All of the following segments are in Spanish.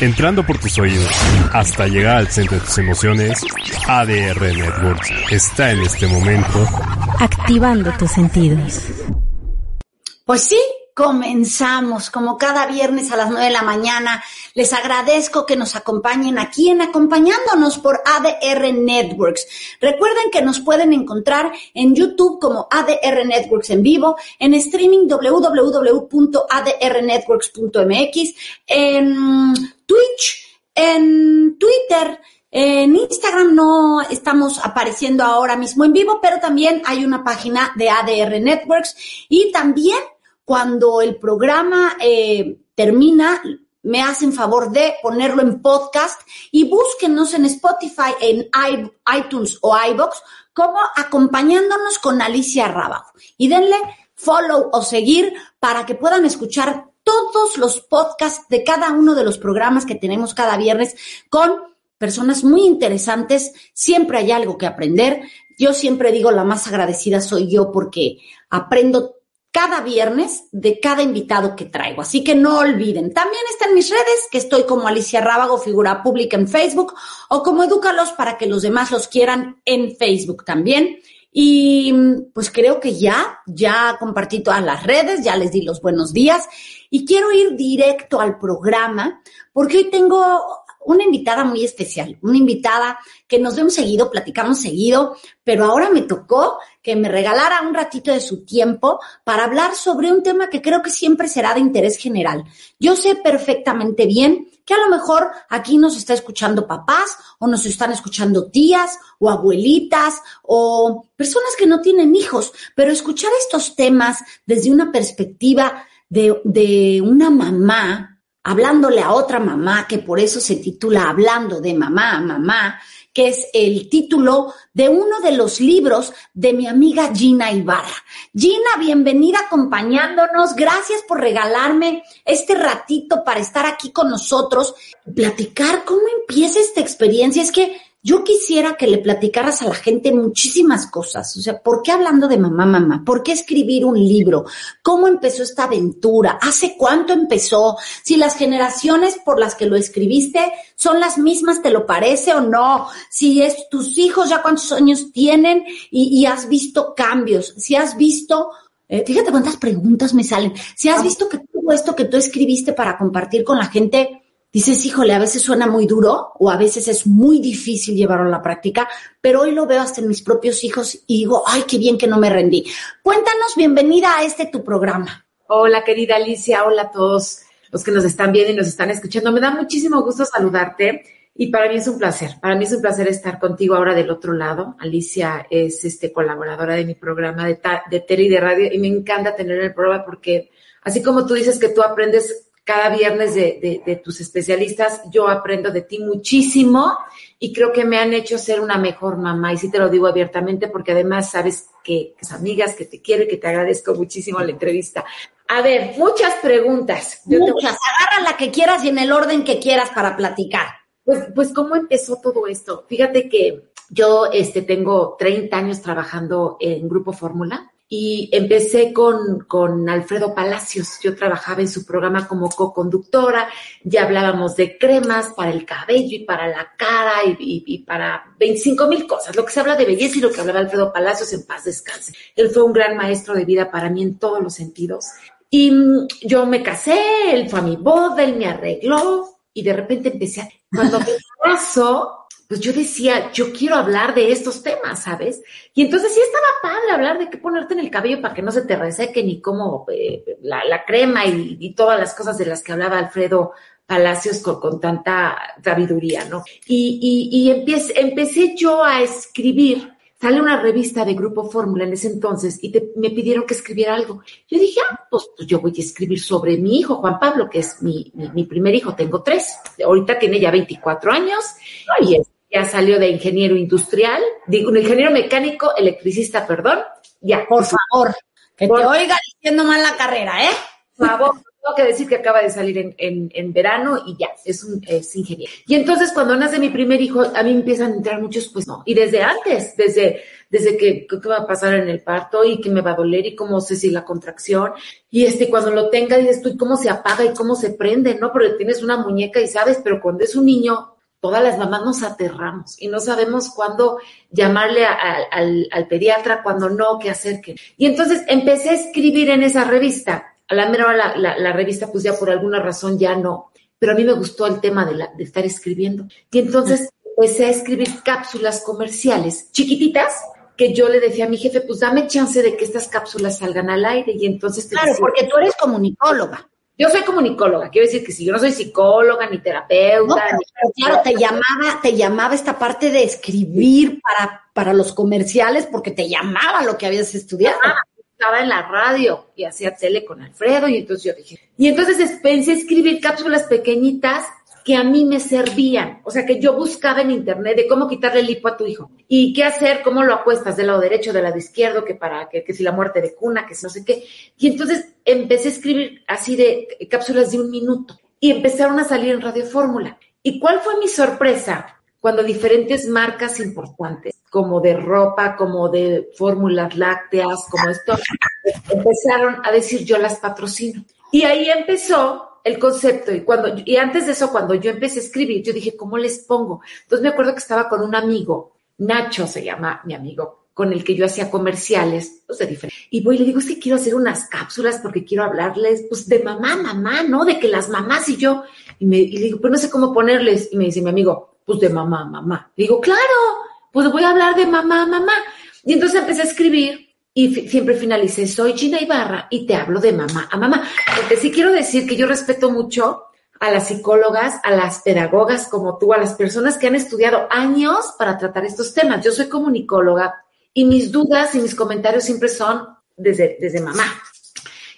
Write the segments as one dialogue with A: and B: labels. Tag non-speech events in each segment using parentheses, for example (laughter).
A: Entrando por tus oídos hasta llegar al centro de tus emociones, ADR Networks está en este momento
B: activando tus sentidos.
C: Pues sí, comenzamos como cada viernes a las 9 de la mañana. Les agradezco que nos acompañen aquí en acompañándonos por ADR Networks. Recuerden que nos pueden encontrar en YouTube como ADR Networks en vivo, en streaming www.adrnetworks.mx, en Twitch, en Twitter, en Instagram no estamos apareciendo ahora mismo en vivo, pero también hay una página de ADR Networks y también cuando el programa eh, termina, me hacen favor de ponerlo en podcast y búsquenos en Spotify, en iTunes o iBox como acompañándonos con Alicia Rábago. Y denle follow o seguir para que puedan escuchar todos los podcasts de cada uno de los programas que tenemos cada viernes con personas muy interesantes. Siempre hay algo que aprender. Yo siempre digo, la más agradecida soy yo porque aprendo cada viernes de cada invitado que traigo. Así que no olviden. También está en mis redes, que estoy como Alicia Rábago, figura pública en Facebook, o como Edúcalos para que los demás los quieran en Facebook también. Y pues creo que ya, ya compartí todas las redes, ya les di los buenos días. Y quiero ir directo al programa porque hoy tengo una invitada muy especial, una invitada que nos vemos seguido, platicamos seguido, pero ahora me tocó que me regalara un ratito de su tiempo para hablar sobre un tema que creo que siempre será de interés general. Yo sé perfectamente bien que a lo mejor aquí nos está escuchando papás o nos están escuchando tías o abuelitas o personas que no tienen hijos, pero escuchar estos temas desde una perspectiva de, de una mamá hablándole a otra mamá, que por eso se titula Hablando de mamá a mamá, que es el título de uno de los libros de mi amiga Gina Ibarra. Gina, bienvenida acompañándonos. Gracias por regalarme este ratito para estar aquí con nosotros platicar cómo empieza esta experiencia. Es que yo quisiera que le platicaras a la gente muchísimas cosas. O sea, ¿por qué hablando de mamá, mamá? ¿Por qué escribir un libro? ¿Cómo empezó esta aventura? ¿Hace cuánto empezó? Si las generaciones por las que lo escribiste son las mismas, ¿te lo parece o no? Si es tus hijos ya cuántos años tienen y, has visto cambios. Si has visto eh, fíjate cuántas preguntas me salen. Si has visto que todo esto que tú escribiste para compartir con la gente dices, híjole, a veces suena muy duro o a veces es muy difícil llevarlo a la práctica, pero hoy lo veo hasta en mis propios hijos y digo, ay, qué bien que no me rendí. Cuéntanos, bienvenida a este tu programa.
D: Hola, querida Alicia, hola a todos los que nos están viendo y nos están escuchando. Me da muchísimo gusto saludarte y para mí es un placer. Para mí es un placer estar contigo ahora del otro lado. Alicia es este, colaboradora de mi programa de, de tele y de radio y me encanta tener el programa porque así como tú dices que tú aprendes cada viernes de, tus especialistas. Yo aprendo de ti muchísimo y creo que me han hecho ser una mejor mamá. Y sí te lo digo abiertamente porque además sabes que, que amigas, que te quiero y que te agradezco muchísimo la entrevista. A ver, muchas preguntas.
C: Muchas. Agarra la que quieras y en el orden que quieras para platicar.
D: Pues, pues, ¿cómo empezó todo esto? Fíjate que yo este, tengo 30 años trabajando en Grupo Fórmula y empecé con, con, Alfredo Palacios. Yo trabajaba en su programa como co-conductora, ya hablábamos de cremas para el cabello y para la cara y, para 25 mil cosas, lo que se habla de belleza y lo que hablaba Alfredo Palacios en paz descanse. Él fue un gran maestro de vida para mí en todos los sentidos. Y mm, yo me casé, él fue a mi boda, él me arregló y de repente empecé a... Cuando me (laughs) casó, pues yo decía, yo quiero hablar de estos temas, ¿sabes? Y entonces sí estaba padre hablar de qué ponerte en el cabello para que no se te reseque ni cómo eh, la, crema y, todas las cosas de las que hablaba Alfredo Palacios con, tanta sabiduría, ¿no? Y, y, empecé, empecé yo a escribir sale una revista de Grupo Fórmula en ese entonces y me pidieron que escribiera algo. Yo dije, ah, pues, pues, yo voy a escribir sobre mi hijo, Juan Pablo, que es mi, mi, primer hijo, tengo tres, ahorita tiene ya 24 años y ya salió de ingeniero industrial, digo, un ingeniero mecánico, electricista, perdón, ya.
C: Por favor, que te oiga diciendo mal la carrera, ¿eh?
D: Por favor, tengo que decir que acaba de salir en, en, en verano y ya, es un es ingeniero. Y entonces cuando nace mi primer hijo, a mí empiezan a entrar muchos, pues no, y desde antes, desde desde que qué va a pasar en el parto y qué me va a doler y cómo sé si la contracción. Y este, cuando lo tenga, dices tú, ¿y cómo se apaga y cómo se prende? ¿No? Porque tienes una muñeca y sabes, pero cuando es un niño, todas las mamás nos aterramos y no sabemos cuándo llamarle al, al, pediatra, cuándo no, qué hacer. Qué. Y entonces empecé a escribir en esa revista. A la mera la, la, la, revista, pues ya por alguna razón ya no. Pero a mí me gustó el tema de, la, de estar escribiendo. Y entonces empecé a escribir cápsulas comerciales chiquititas que yo le decía a mi jefe, pues dame chance de que estas cápsulas salgan al aire y entonces...
C: claro, porque tú eres comunicóloga.
D: Yo soy comunicóloga, quiero decir que si yo no soy psicóloga ni terapeuta.
C: claro, te llamaba, te llamaba esta parte de escribir para, para los comerciales porque te llamaba lo que habías estudiado. Ah,
D: estaba en la radio y hacía tele con Alfredo y entonces yo dije, y entonces pensé escribir cápsulas pequeñitas que a mí me servían. O sea, que yo buscaba en internet de cómo quitarle el hipo a tu hijo y qué hacer, cómo lo acuestas del lado derecho, del lado izquierdo, que para que, que si la muerte de cuna, que si no sé qué. Y entonces empecé a escribir así de cápsulas de un minuto y empezaron a salir en Radio Fórmula. ¿Y cuál fue mi sorpresa? Cuando diferentes marcas importantes, como de ropa, como de fórmulas lácteas, como esto, empezaron a decir yo las patrocino. Y ahí empezó el concepto y cuando y antes de eso cuando yo empecé a escribir yo dije cómo les pongo entonces me acuerdo que estaba con un amigo Nacho se llama mi amigo con el que yo hacía comerciales pues de diferente y voy y le digo es que quiero hacer unas cápsulas porque quiero hablarles pues de mamá mamá no de que las mamás y yo y me digo pues no sé cómo ponerles y me dice mi amigo pues de mamá mamá le digo claro pues voy a hablar de mamá mamá y entonces empecé a escribir y siempre finalicé, soy Gina Ibarra y te hablo de mamá a mamá. Porque sí quiero decir que yo respeto mucho a las psicólogas, a las pedagogas como tú, a las personas que han estudiado años para tratar estos temas. Yo soy comunicóloga y mis dudas y mis comentarios siempre son desde, desde mamá.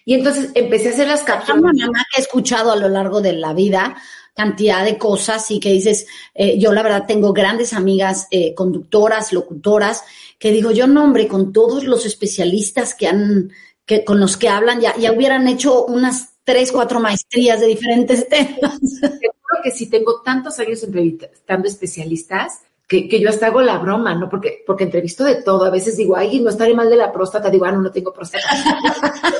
D: Y entonces empecé a hacer las cápsulas.
C: Una mamá que he escuchado a lo largo de la vida cantidad de cosas y que dices, eh, yo la verdad tengo grandes amigas eh, conductoras, locutoras, que digo, yo no, hombre, con todos los especialistas que han, que, con los que hablan, ya, ya hubieran hecho unas tres, cuatro maestrías de diferentes (laughs) temas.
D: Seguro que si tengo tantos años entrevistando especialistas, que, que, yo hasta hago la broma, ¿no? Porque, porque entrevisto de todo. A veces digo, ay, no estaré mal de la próstata. Digo, ah, no, no tengo próstata. (laughs)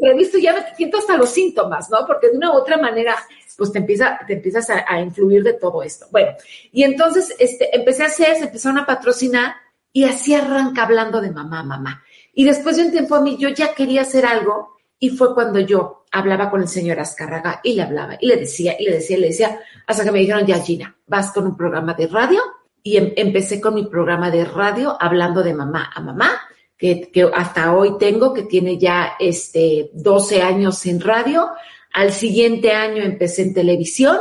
D: entrevisto y ya me siento hasta los síntomas, ¿no? Porque de una u otra manera, pues te, empieza, te empiezas a, influir de todo esto. Bueno, y entonces este, empecé a hacer, se empezaron a patrocinar y así arranca hablando de mamá, mamá. Y después de un tiempo a mí yo ya quería hacer algo y fue cuando yo hablaba con el señor Azcárraga y le hablaba y le decía y le decía y le decía hasta que me dijeron, ya Gina, vas con un programa de radio y em, empecé con mi programa de radio hablando de mamá a mamá, que, que, hasta hoy tengo, que tiene ya este 12 años en radio. Al siguiente año empecé en televisión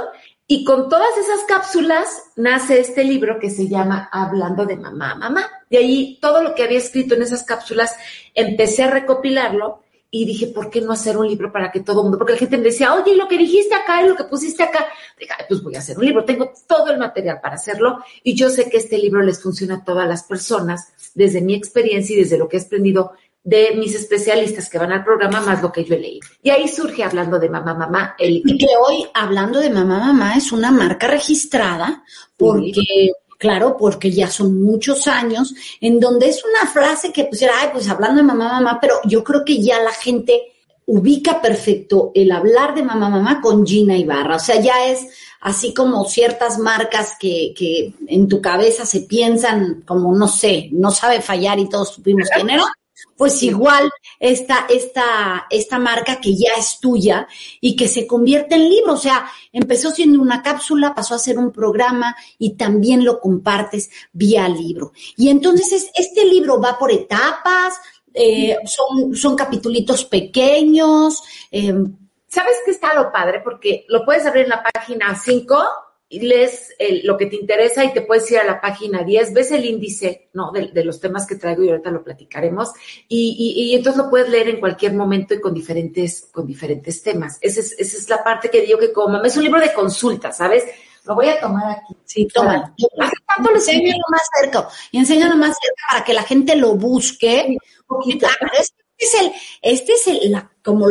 D: y con todas esas cápsulas nace este libro que se llama Hablando de mamá, mamá. De ahí todo lo que había escrito en esas cápsulas empecé a recopilarlo y dije, ¿por qué no hacer un libro para que todo el mundo? Porque la gente me decía, oye, lo que dijiste acá y lo que pusiste acá. Dije, pues voy a hacer un libro. Tengo todo el material para hacerlo y yo sé que este libro les funciona a todas las personas desde mi experiencia y desde lo que he aprendido de mis especialistas que van al programa más lo que yo he leído. Y ahí surge hablando de mamá, mamá.
C: El... Y que hoy, hablando de mamá, mamá, es una marca registrada porque... Claro, porque ya son muchos años, en donde es una frase que pusiera, ay, pues hablando de mamá, mamá, pero yo creo que ya la gente ubica perfecto el hablar de mamá, mamá con Gina Ibarra. O sea, ya es así como ciertas marcas que, que en tu cabeza se piensan como, no sé, no sabe fallar y todos supimos quién era pues igual esta, esta, esta marca que ya es tuya y que se convierte en libro. O sea, empezó siendo una cápsula, pasó a ser un programa y también lo compartes vía libro. Y entonces este libro va por etapas, eh, son, son capitulitos pequeños.
D: Eh, ¿Sabes qué está lo padre? Porque lo puedes abrir en la página 5 lees lo que te interesa y te puedes ir a la página 10, ves el índice, ¿no? De, los temas que traigo y ahorita lo platicaremos. Y, entonces lo puedes leer en cualquier momento y con diferentes, con diferentes temas. Esa es, esa es la parte que digo que como es un libro de consulta, ¿sabes? Lo voy a tomar aquí.
C: Sí, toma. Hace tanto lo enséñalo más cerca y enséñalo más cerca para que la gente lo busque. un poquito. este es el, este es el, la, como,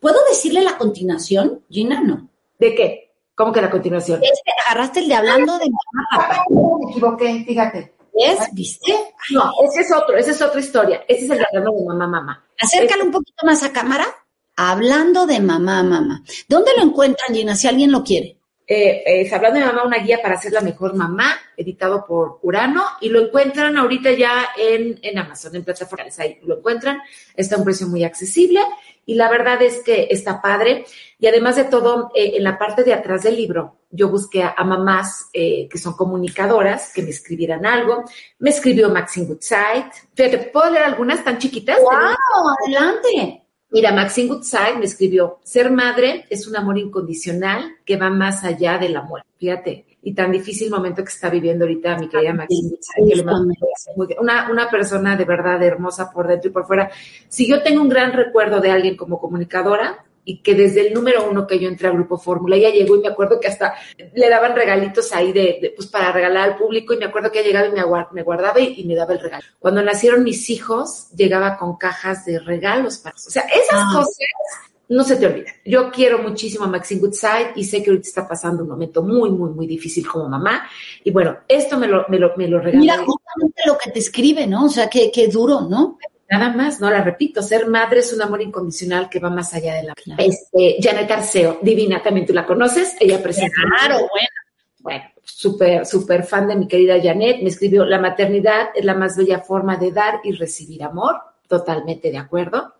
C: ¿puedo decirle la continuación, Gina? No.
D: ¿De qué? ¿Cómo que la continuación?
C: Este, agarraste el de hablando de mamá,
D: Me equivoqué, fíjate.
C: ¿Es? ¿Viste?
D: No, ese es otro, esa es otra historia. Ese es el de hablando de mamá, mamá.
C: Acércalo un poquito más a cámara. Hablando de mamá, mamá. ¿Dónde lo encuentran, Gina, si alguien lo quiere?
D: Eh, Hablando de mamá, una guía para ser la mejor mamá, editado por Urano, y lo encuentran ahorita ya en, en Amazon, en plataformas, ahí lo encuentran, está a un precio muy accesible, y la verdad es que está padre. Y además de todo, eh, en la parte de atrás del libro, yo busqué a, mamás eh, que son comunicadoras, que me escribieran algo. Me escribió Maxine Goodside. Fíjate, ¿puedo leer algunas tan chiquitas?
C: ¡Wow! Adelante.
D: Mira, Maxine Goodside me escribió, ser madre es un amor incondicional que va más allá del amor. Fíjate, y tan difícil momento que está viviendo ahorita mi querida Maxine una, una persona de verdad hermosa por dentro y por fuera. Si yo tengo un gran recuerdo de alguien como comunicadora, y que desde el número uno que yo entré al Grupo Fórmula, ella llegó y me acuerdo que hasta le daban regalitos ahí de, pues para regalar al público y me acuerdo que ella llegaba y me, guardaba y, me daba el regalo. Cuando nacieron mis hijos, llegaba con cajas de regalos para... O sea, esas ah. cosas no se te olvidan. Yo quiero muchísimo a Maxine Goodside y sé que ahorita está pasando un momento muy, muy, muy difícil como mamá. Y bueno, esto me lo, me lo, me lo regaló.
C: Mira, justamente lo que te escribe, ¿no? O sea, qué, qué duro, ¿no?
D: Nada más, no la repito, ser madre es un amor incondicional que va más allá de la vida. Este, Janet Arceo, divina, también tú la conoces, ella presenta.
C: Claro, bueno.
D: Bueno, súper, súper fan de mi querida Janet, me escribió, la maternidad es la más bella forma de dar y recibir amor, totalmente de acuerdo.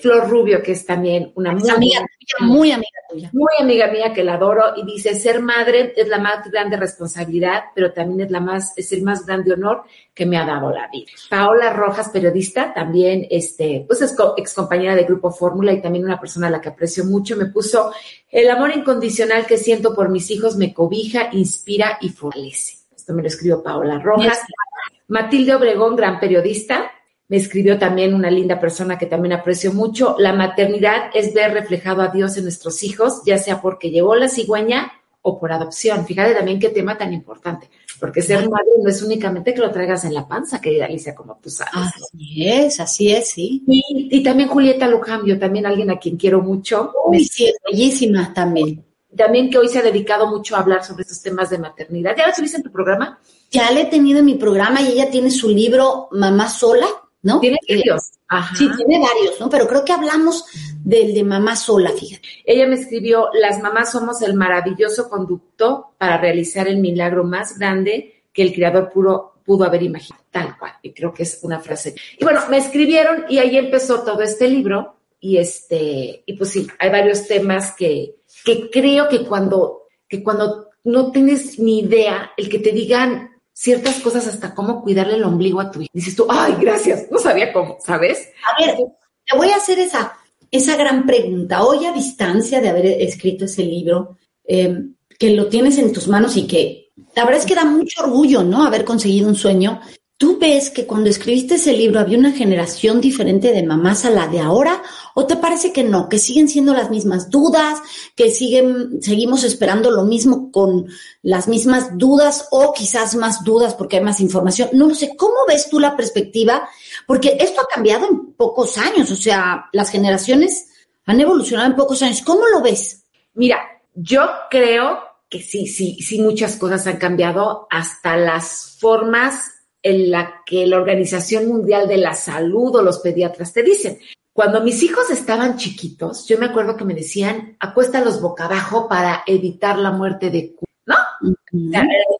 D: Flor Rubio, que es también una
C: muy amiga muy amiga tuya.
D: Muy amiga mía que la adoro y dice, ser madre es la más grande responsabilidad, pero también es la más, es el más grande honor que me ha dado la vida. Paola Rojas, periodista, también este, pues es ex compañera de Grupo Fórmula y también una persona a la que aprecio mucho, me puso el amor incondicional que siento por mis hijos me cobija, inspira y fortalece. Esto me lo escribió Paola Rojas. Matilde Obregón, gran periodista, me escribió también una linda persona que también aprecio mucho. La maternidad es ver reflejado a Dios en nuestros hijos, ya sea porque llegó la cigüeña o por adopción. Fíjate también qué tema tan importante, porque ser madre no es únicamente que lo traigas en la panza, querida Alicia, como tú sabes.
C: Así es, así es, sí.
D: Y, también Julieta Lujambio, también alguien a quien quiero mucho.
C: Uy, sí, bellísima también.
D: También que hoy se ha dedicado mucho a hablar sobre estos temas de maternidad. ¿Ya lo tuviste en tu programa?
C: Ya le he tenido en mi programa y ella tiene su libro Mamá Sola, ¿no?
D: Tiene eh, varios.
C: Sí, tiene varios, ¿no? Pero creo que hablamos del de mamá sola, fíjate.
D: Ella me escribió, las mamás somos el maravilloso conducto para realizar el milagro más grande que el creador puro pudo haber imaginado, tal cual. Y creo que es una frase. Y bueno, me escribieron y ahí empezó todo este libro. Y este, y pues sí, hay varios temas que, que creo que cuando, que cuando no tienes ni idea, el que te digan ciertas cosas hasta cómo cuidarle el ombligo a tu hijo. Dices tú, ay, gracias, no sabía cómo, ¿sabes?
C: A ver, te voy a hacer esa, esa gran pregunta. Hoy a distancia de haber escrito ese libro, em, que lo tienes en tus manos y que la verdad es que da mucho orgullo, ¿no? Haber conseguido un sueño ¿Tú ves que cuando escribiste ese libro había una generación diferente de mamás a la de ahora? ¿O te parece que no? Que siguen siendo las mismas dudas, que siguen, seguimos esperando lo mismo con las mismas dudas o quizás más dudas porque hay más información. No lo sé. ¿Cómo ves tú la perspectiva? Porque esto ha cambiado en pocos años. O sea, las generaciones han evolucionado en pocos años. ¿Cómo lo ves?
D: Mira, yo creo que sí, sí, sí, muchas cosas han cambiado hasta las formas en la que la Organización Mundial de la Salud o los pediatras te dicen. Cuando mis hijos estaban chiquitos, yo me acuerdo que me decían, acuéstalos boca abajo para evitar la muerte de ¿no? el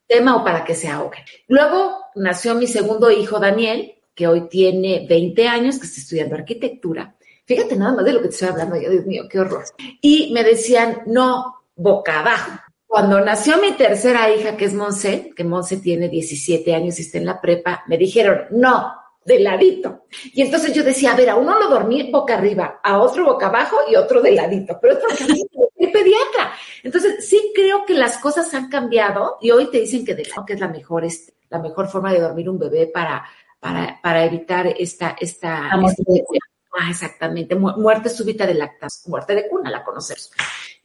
D: tema o para que se ahoguen. Luego nació mi segundo hijo, Daniel, que hoy tiene 20 años, que está estudiando arquitectura. Fíjate nada más de lo que te estoy hablando, yo, Dios mío, qué horror. Y me decían, no, boca abajo. Cuando nació mi tercera hija, que es Monse, que Monse tiene 17 años y está en la prepa, me dijeron, no, de ladito. Y entonces yo decía, a ver, a uno lo dormí boca arriba, a otro boca abajo y otro de ladito, pero es porque el pediatra. Entonces, sí creo que las cosas han cambiado y hoy te dicen que, de, que es la mejor, este, la mejor forma de dormir un bebé para, para, para evitar esta, esta, Ah, exactamente, muerte súbita de lactancia, muerte de cuna, la conocemos.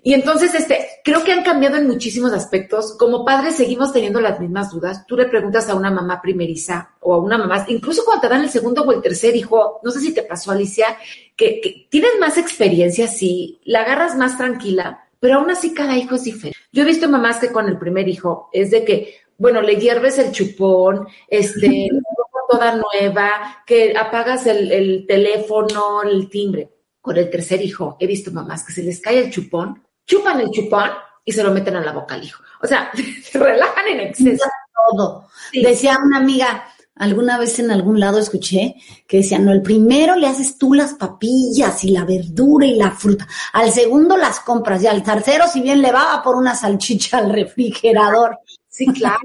D: Y entonces, este, creo que han cambiado en muchísimos aspectos. Como padres seguimos teniendo las mismas dudas. Tú le preguntas a una mamá primeriza o a una mamá, incluso cuando te dan el segundo o el tercer hijo, no sé si te pasó, Alicia, que, tienes más experiencia, sí, la agarras más tranquila, pero aún así cada hijo es diferente. Yo he visto mamás que con el primer hijo es de que, bueno, le hierves el chupón, este, (laughs) toda nueva, que apagas el, el teléfono, el timbre. Con el tercer hijo, he visto mamás que se les cae el chupón, chupan el chupón y se lo meten a la boca al hijo. O sea, (laughs) se relajan en exceso.
C: Todo. Decía una amiga, alguna vez en algún lado escuché que decía, no, el primero le haces tú las papillas y la verdura y la fruta, al segundo las compras y al tercero, si bien le va, por una salchicha al refrigerador.
D: Sí, claro.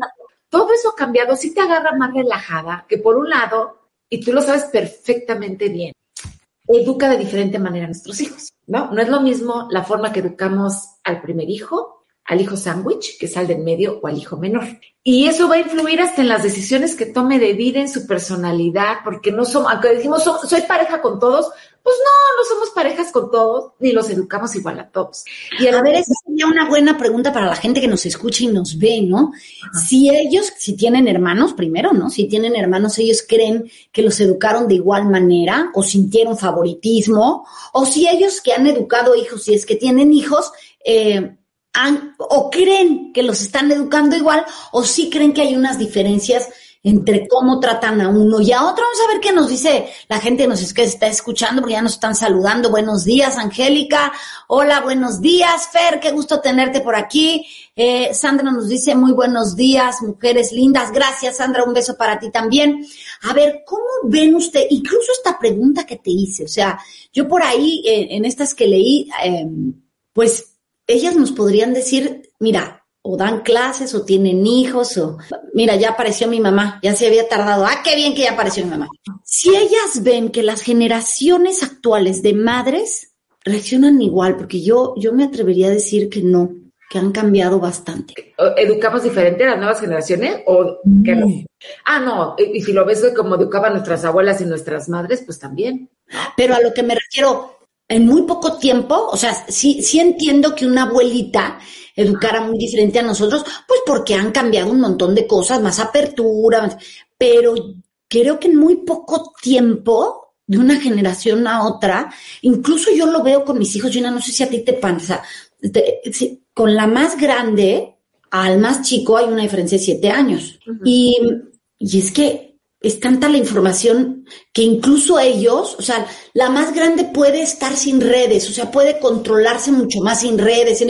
D: Todo eso ha cambiado, sí te agarra más relajada, que por un lado, y tú lo sabes perfectamente bien, educa de diferente manera a nuestros hijos, ¿no? No es lo mismo la forma que educamos al primer hijo, al hijo sándwich, que sale en medio, o al hijo menor. Y eso va a influir hasta en las decisiones que tome de vida, en su personalidad, porque no somos, aunque decimos, soy pareja con todos, pues no, no somos parejas con todos, ni los educamos igual a todos.
C: Y a, ver, esa sería una buena pregunta para la gente que nos escucha y nos ve, ¿no? Si ellos, si tienen hermanos, primero, ¿no? Si tienen hermanos, ellos creen que los educaron de igual manera o sintieron favoritismo, o si ellos que han educado hijos, si es que tienen hijos, eh, han, o creen que los están educando igual, o si creen que hay unas diferencias entre cómo tratan a uno y a otro. Vamos a ver qué nos dice la gente que nos está escuchando, porque ya nos están saludando. Buenos días, Angélica. Hola, buenos días, Fer. Qué gusto tenerte por aquí. Eh, Sandra nos dice muy buenos días, mujeres lindas. Gracias, Sandra. Un beso para ti también. A ver, ¿cómo ven usted? Incluso esta pregunta que te hice. O sea, yo por ahí, eh, en estas que leí, em, pues ellas nos podrían decir, mira, o dan clases o tienen hijos o mira, ya apareció mi mamá, ya se había tardado. Ah, qué bien que ya apareció mi mamá. Si ellas ven que las generaciones actuales de madres reaccionan igual, porque yo yo me atrevería a decir que no, que han cambiado bastante.
D: ¿Educamos diferente a las nuevas generaciones o que no? Ah, no, y si lo ves como educaban nuestras abuelas y nuestras madres, pues también.
C: Pero a lo que me refiero, en muy poco tiempo, o sea, sí, sí entiendo que una abuelita educara muy diferente a nosotros, pues porque han cambiado un montón de cosas, más apertura, pero creo que en muy poco tiempo, de una generación a otra, incluso yo lo veo con mis hijos, Gina, no sé si a ti te pasa, con la más grande al más chico hay una diferencia de siete años. y, y es que es tanta la información que incluso ellos, o sea, la más grande puede estar sin redes, o sea, puede controlarse mucho más sin redes.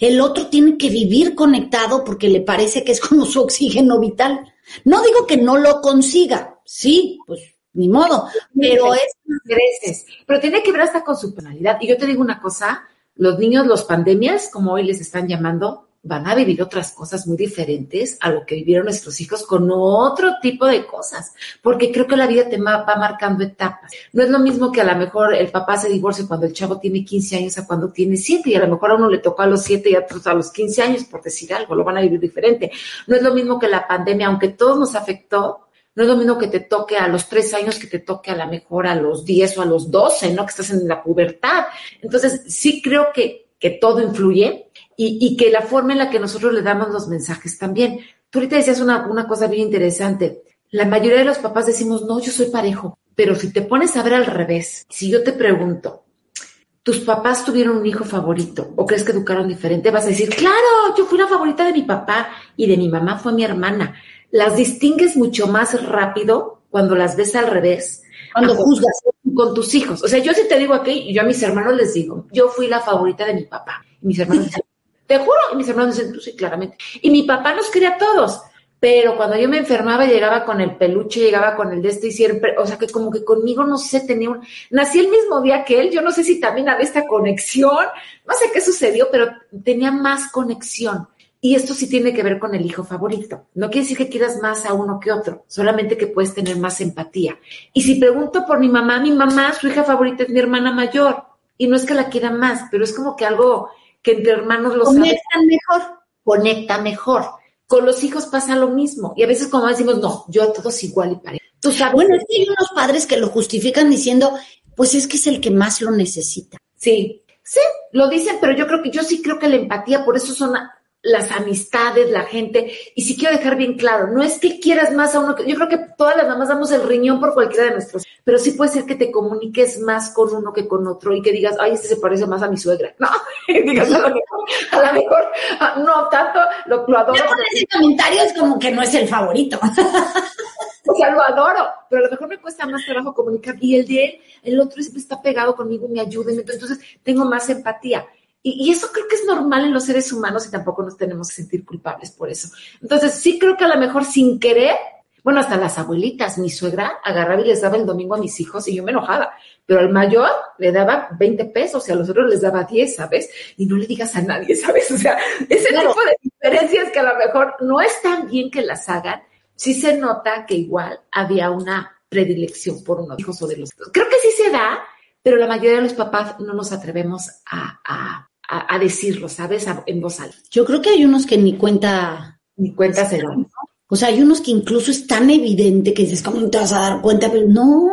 C: El otro tiene que vivir conectado porque le parece que es como su oxígeno vital. No digo que no lo consiga, sí, pues ni modo, pero es...
D: Pero tiene que ver hasta con su personalidad. Y yo te digo una cosa, los niños, los pandemias, como hoy les están llamando, van a vivir otras cosas muy diferentes a lo que vivieron nuestros hijos con otro tipo de cosas, porque creo que la vida te va marcando etapas. No es lo mismo que a lo mejor el papá se divorcie cuando el chavo tiene 15 años a cuando tiene 7 y a lo mejor a uno le tocó a los 7 y a otros a los 15 años, por decir algo, lo van a vivir diferente. No es lo mismo que la pandemia, aunque todo nos afectó, no es lo mismo que te toque a los 3 años que te toque a lo mejor a los 10 o a los 12, ¿no? Que estás en la pubertad. Entonces, sí creo que, que todo influye y, que la forma en la que nosotros le damos los mensajes también. Tú ahorita decías una, una cosa bien interesante. La mayoría de los papás decimos, no, yo soy parejo. Pero si te pones a ver al revés, si yo te pregunto, ¿tus papás tuvieron un hijo favorito o crees que educaron diferente? Vas a decir, claro, yo fui la favorita de mi papá y de mi mamá fue mi hermana. Las distingues mucho más rápido cuando las ves al revés. Cuando juzgas con tus hijos. O sea, yo si te digo aquí, yo a mis hermanos les digo, yo fui la favorita de mi papá. Y mis hermanos (laughs) dicen, te juro. Y mis hermanos dicen, tú sí, claramente. Y mi papá nos quería a todos. Pero cuando yo me enfermaba, llegaba con el peluche, llegaba con el de este y siempre, o sea, que como que conmigo, no sé, tenía un, nací el mismo día que él, yo no sé si también había esta conexión, no sé qué sucedió, pero tenía más conexión. Y esto sí tiene que ver con el hijo favorito. No quiere decir que quieras más a uno que otro, solamente que puedes tener más empatía. Y si pregunto por mi mamá, mi mamá, su hija favorita es mi hermana mayor. Y no es que la quiera más, pero es como que algo que entre hermanos lo
C: Conectan mejor.
D: Conecta mejor. Con los hijos pasa lo mismo. Y a veces como decimos, no, yo a todos igual y parejo.
C: Tú sabes. Bueno, es que hay unos padres que lo justifican diciendo, pues es que es el que más lo necesita.
D: Sí, sí, lo dicen, pero yo creo que yo sí creo que la empatía, por eso son las amistades, la gente. Y si quiero dejar bien claro, no es que quieras más a uno, yo creo que todas las mamás damos el riñón por cualquiera de nuestros, pero sí puede ser que te comuniques más con uno que con otro y que digas, ay, este se parece más a mi suegra. No, (laughs) digas a lo mejor, a lo mejor ah, no tanto, lo, lo adoro.
C: Pero ese comentario es como que no es el favorito. (laughs)
D: O sea, lo adoro, pero a lo mejor me cuesta más trabajo comunicar. Y el de él, el otro siempre está pegado conmigo, me ayuda, entonces tengo más empatía. Y, eso creo que es normal en los seres humanos y tampoco nos tenemos que sentir culpables por eso. Entonces, sí creo que a lo mejor sin querer, bueno, hasta las abuelitas, mi suegra agarraba y les daba el domingo a mis hijos y yo me enojaba, pero al mayor le daba 20 pesos y a los otros les daba 10, ¿sabes? Y no le digas a nadie, (laughs) ¿sabes? O sea, ese tipo de diferencias que a lo mejor no es tan bien que las hagan, sí se nota que igual había una predilección por unos hijos o de los otros. Creo que sí se da, pero la mayoría de los papás no nos atrevemos a, a, decirlo, ¿sabes? en voz alta.
C: Yo creo que hay unos que ni cuenta.
D: Ni cuenta se dan.
C: O sea, hay unos que incluso es tan evidente que dices, ¿cómo te vas a dar cuenta? Pero no.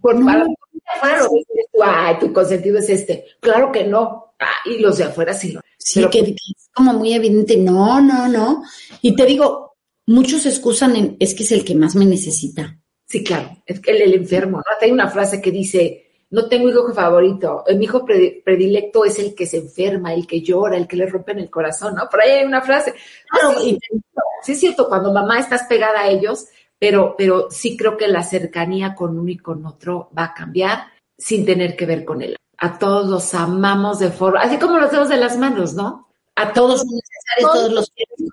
D: Por no. Claro, ay, tu consentido es este. Claro que no. Ah, y los de afuera sí lo.
C: Sí, que, es como muy evidente. No, no, no. Y te digo, muchos se excusan en, es que es el que más me necesita.
D: Sí, claro, es que el, el enfermo, ¿no? Hay una frase que dice, no tengo hijo favorito. Mi hijo predilecto es el que se enferma, el que llora, el que le rompe en el corazón, ¿no? Por ahí hay una frase. Claro, sí, es cierto, cuando mamá estás pegada a ellos, pero, pero sí creo que la cercanía con uno y con otro va a cambiar sin tener que ver con él. A todos los amamos de forma, así como los dedos de las manos, ¿no? A todos son necesarios, todos, los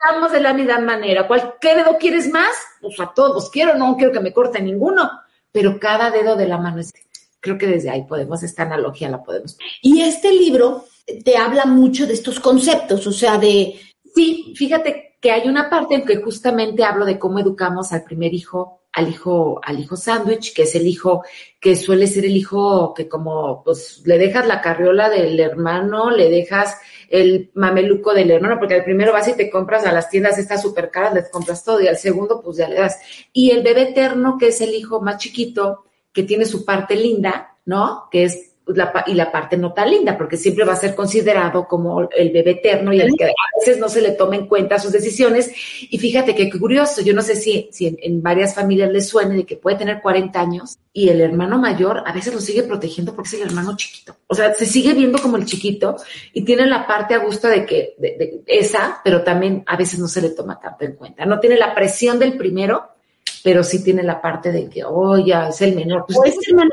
D: amamos de la misma manera. ¿Qué dedo quieres más? Pues a todos quiero, no quiero que me corte ninguno, pero cada dedo de la mano es creo que desde ahí podemos, esta analogía la podemos.
C: Y este libro te habla mucho de estos conceptos, o sea, de...
D: Sí, fíjate que hay una parte en que justamente hablo de cómo educamos al primer hijo, al hijo, al hijo sándwich, que es el hijo que suele ser el hijo que como, pues, le dejas la carriola del hermano, le dejas el mameluco del hermano, porque al primero vas y te compras a las tiendas estas súper caras, les compras todo, y al segundo, pues ya le das. Y el bebé eterno, que es el hijo más chiquito, que tiene su parte linda, ¿no? Que es la, y la parte no tan linda, porque siempre va a ser considerado como el bebé eterno y el que a veces no se le toma en cuenta sus decisiones. Y fíjate qué curioso, yo no sé si, si en, varias familias les suene de que puede tener 40 años y el hermano mayor a veces lo sigue protegiendo porque es el hermano chiquito. O sea, se sigue viendo como el chiquito y tiene la parte a gusto de que, de esa, pero también a veces no se le toma tanto en cuenta. No tiene la presión del primero, pero sí tiene la parte de que, oh, ya es el menor.
C: Pues, o, ese hermano,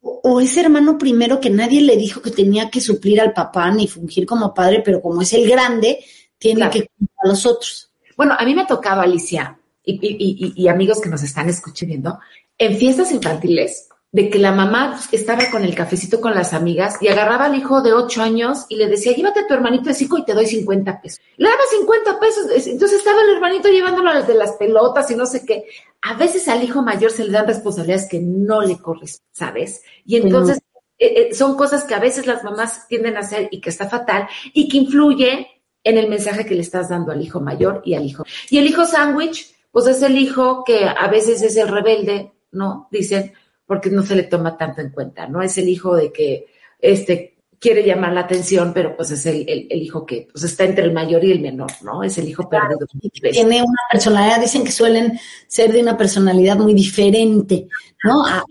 C: o ese hermano primero que nadie le dijo que tenía que suplir al papá ni fungir como padre, pero como es el grande, tiene que cuidar a los otros.
D: Bueno, a mí me ha tocado, Alicia, y, y, y, y amigos que nos están escuchando, en fiestas infantiles, de que la mamá estaba con el cafecito con las amigas y agarraba al hijo de ocho años y le decía, llévate a tu hermanito de cinco y te doy 50 pesos. Le daba 50 pesos, entonces estaba el hermanito llevándolo de las pelotas y no sé qué. A veces al hijo mayor se le dan responsabilidades que no le corresponden, ¿sabes? Y entonces eh, eh, son cosas que a veces las mamás tienden a hacer y que está fatal y que influye en el mensaje que le estás dando al hijo mayor y al hijo. Y el hijo sándwich, pues es el hijo que a veces es el rebelde, ¿no? Dicen, porque no se le toma tanto en cuenta, ¿no? Es el hijo de que este quiere llamar la atención, pero pues es el, hijo que pues está entre el mayor y el menor, ¿no? Es el hijo perdido.
C: Tiene una personalidad, dicen que suelen ser de una personalidad muy diferente, ¿no? A,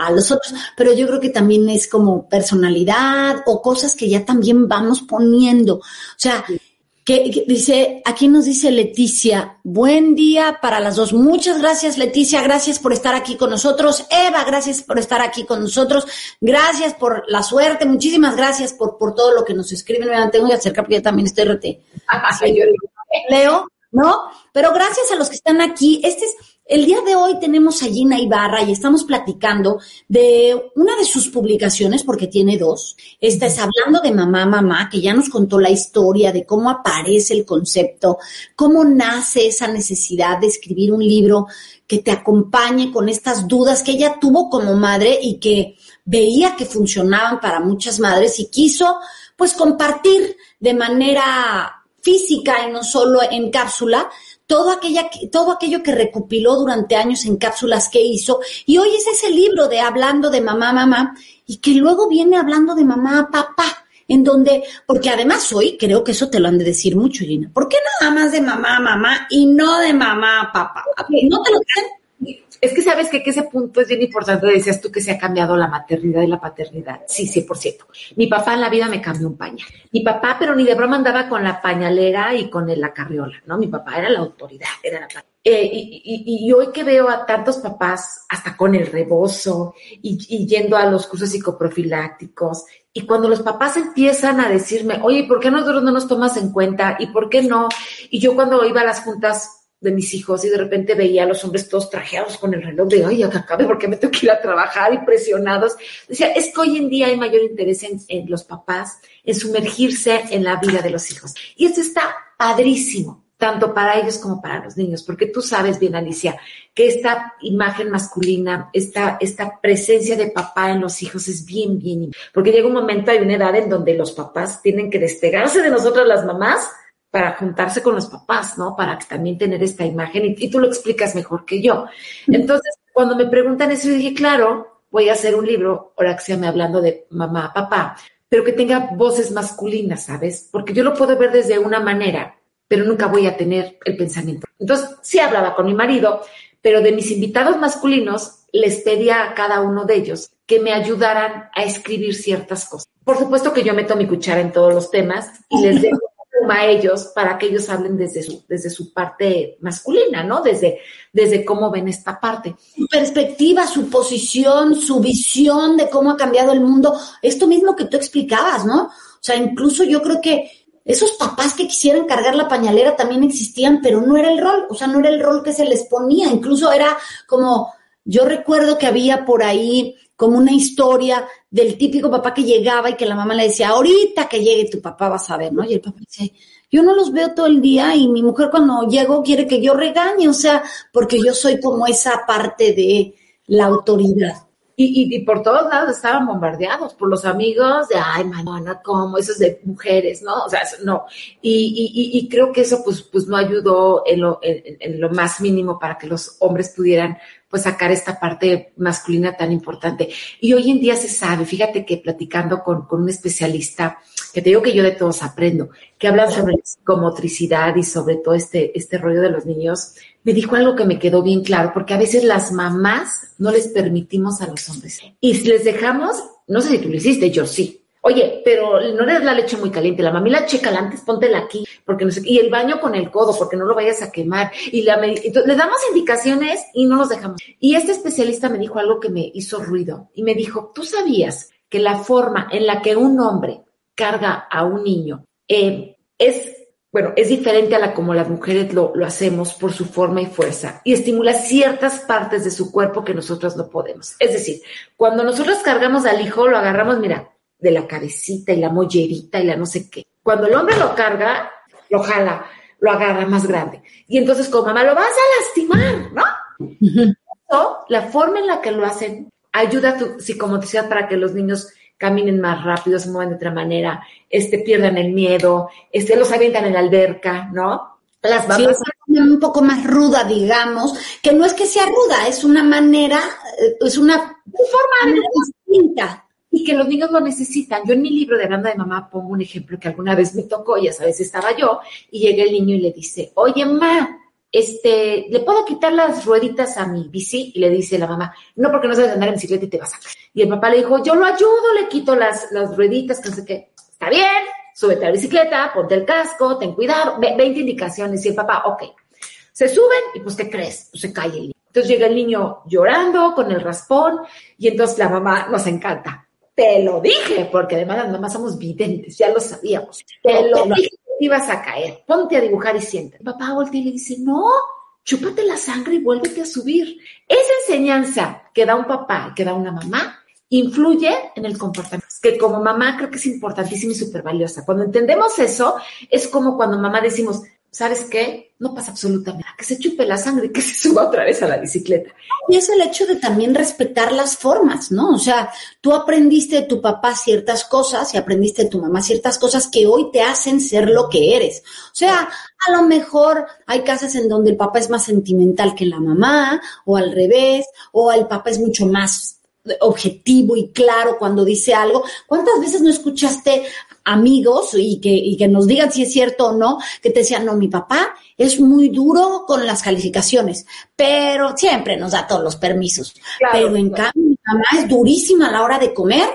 C: a, los otros, pero yo creo que también es como personalidad o cosas que ya también vamos poniendo. O sea, que, dice, aquí nos dice Leticia, buen día para las dos. Muchas gracias Leticia, gracias por estar aquí con nosotros. Eva, gracias por estar aquí con nosotros. Gracias por la suerte, muchísimas gracias por, por todo lo que nos escriben. Me tengo que acercar porque yo también estoy rete. (laughs) Leo, ¿no? Pero gracias a los que están aquí. Este es, el día de hoy tenemos a Gina Ibarra y estamos platicando de una de sus publicaciones, porque tiene dos. Esta es Hablando de Mamá, Mamá, que ya nos contó la historia de cómo aparece el concepto, cómo nace esa necesidad de escribir un libro que te acompañe con estas dudas que ella tuvo como madre y que veía que funcionaban para muchas madres y quiso pues compartir de manera física y no solo en cápsula todo, aquella, todo aquello que recopiló durante años en cápsulas que hizo. Y hoy es ese libro de hablando de mamá, mamá, y que luego viene hablando de mamá, papá, en donde, porque además hoy creo que eso te lo han de decir mucho, Gina. ¿Por qué nada más de mamá, mamá y no de mamá, papá? ¿No te lo dicen?
D: Es que sabes que, ese punto es bien importante. Decías tú que se ha cambiado la maternidad y la paternidad. Sí, 100%. Mi papá en la vida me cambió un pañal. Mi papá, pero ni de broma andaba con la pañalera y con la carriola, ¿no? Mi papá era la autoridad, era la eh, y, hoy que veo a tantos papás hasta con el rebozo y, yendo a los cursos psicoprofilácticos, y cuando los papás empiezan a decirme, oye, ¿por qué nosotros no nos tomas en cuenta? ¿Y por qué no? Y yo cuando iba a las juntas de mis hijos y de repente veía a los hombres todos trajeados con el reloj de, ay, que acabe porque me tengo que ir a trabajar y presionados. Decía, es que hoy en día hay mayor interés en, los papás, en sumergirse en la vida de los hijos. Y esto está padrísimo, tanto para ellos como para los niños, porque tú sabes bien, Alicia, que esta imagen masculina, esta, esta presencia de papá en los hijos es bien, bien, porque llega un momento, hay una edad en donde los papás tienen que despegarse de nosotras las mamás para juntarse con los papás, ¿no? Para también tener esta imagen y, tú lo explicas mejor que yo. Entonces, cuando me preguntan eso, yo dije, claro, voy a hacer un libro, ahora que se me hablando de mamá, papá, pero que tenga voces masculinas, ¿sabes? Porque yo lo puedo ver desde una manera, pero nunca voy a tener el pensamiento. Entonces, sí hablaba con mi marido, pero de mis invitados masculinos les pedía a cada uno de ellos que me ayudaran a escribir ciertas cosas. Por supuesto que yo meto mi cuchara en todos los temas y les dejo a ellos para que ellos hablen desde su, desde su parte masculina, ¿no? Desde, desde cómo ven esta parte.
C: Su perspectiva, su posición, su visión de cómo ha cambiado el mundo, esto mismo que tú explicabas, ¿no? O sea, incluso yo creo que esos papás que quisieran cargar la pañalera también existían, pero no era el rol, o sea, no era el rol que se les ponía, incluso era como, yo recuerdo que había por ahí como una historia del típico papá que llegaba y que la mamá le decía, ahorita que llegue tu papá vas a ver, ¿no? Y el papá dice, yo no los veo todo el día y mi mujer cuando llego quiere que yo regañe, o sea, porque yo soy como esa parte de la autoridad.
D: Y, y, por todos lados estaban bombardeados por los amigos de, ay, manona, ¿cómo? Eso es de mujeres, ¿no? O sea, no. Y, y, creo que eso, pues, pues no ayudó en lo, en lo más mínimo para que los hombres pudieran pues sacar esta parte masculina tan importante. Y hoy en día se sabe, fíjate que platicando con, un especialista, que te digo que yo de todos aprendo, que habla sobre psicomotricidad y sobre todo este, este rollo de los niños, me dijo algo que me quedó bien claro, porque a veces las mamás no les permitimos a los hombres. Y si les dejamos, no sé si tú lo hiciste, yo sí, Oye, pero no le das la leche muy caliente, la mamila checa antes, póntela aquí, porque no sé, y el baño con el codo, porque no lo vayas a quemar, y la le damos indicaciones y no los dejamos. Y este especialista me dijo algo que me hizo ruido, y me dijo, ¿tú sabías que la forma en la que un hombre carga a un niño eh, es bueno, es diferente a la como las mujeres lo, lo, hacemos por su forma y fuerza y estimula ciertas partes de su cuerpo que nosotros no podemos. Es decir, cuando nosotros cargamos al hijo, lo agarramos, mira, de la cabecita y la mollerita y la no sé qué. Cuando el hombre lo carga, lo jala, lo agarra más grande. Y entonces como mamá lo vas a lastimar, ¿no? la forma en la que lo hacen ayuda a tu psicomotricidad para que los niños caminen más rápido, se muevan de otra manera, este, pierdan el miedo, este, los avientan en la alberca, ¿no?
C: Las mamás un poco más ruda, digamos, que no es que sea ruda, es una manera, eh, es una forma distinta
D: y que los niños lo necesitan. Yo en mi libro de Hablando de Mamá pongo un ejemplo que alguna vez me tocó, ya sabes, estaba yo, y llega el niño y le dice, oye, ma, este, ¿le puedo quitar las rueditas a mi bici? Y le dice la mamá, no, porque no sabes andar en bicicleta y te vas a. Y el papá le dijo, yo lo ayudo, le quito las, las rueditas, que no sé qué. Está bien, súbete a la bicicleta, ponte el casco, ten cuidado, 20 indicaciones. Y el papá, ok. Se suben y pues, ¿qué crees? Pues se cae el niño. Entonces llega el niño llorando con el raspón y entonces la mamá nos encanta te lo dije, porque además las mamás somos videntes, ya lo sabíamos. Te lo dije que ibas a caer. Ponte a dibujar y siente. papá voltea y le dice, no, chúpate la sangre y vuélvete a subir. Esa enseñanza que da un papá, que da una mamá, influye en el comportamiento. Que como mamá creo que es importantísima y súper valiosa. Cuando entendemos eso, es como cuando mamá decimos, ¿sabes qué? No pasa absolutamente nada. Que se chupe la sangre y que se suba otra vez a la bicicleta.
C: Y es el hecho de también respetar las formas, ¿no? O sea, tú aprendiste de tu papá ciertas cosas y aprendiste de tu mamá ciertas cosas que hoy te hacen ser lo que eres. O sea, a lo mejor hay casos en donde el papá es más sentimental que la mamá, o al revés, o el papá es mucho más objetivo y claro cuando dice algo. ¿Cuántas veces no escuchaste amigos y que, y que nos digan si es cierto o no, que te decían, no, mi papá es muy duro con las calificaciones, pero siempre nos da todos los permisos. pero en cambio, mi mamá es durísima a la hora de comer,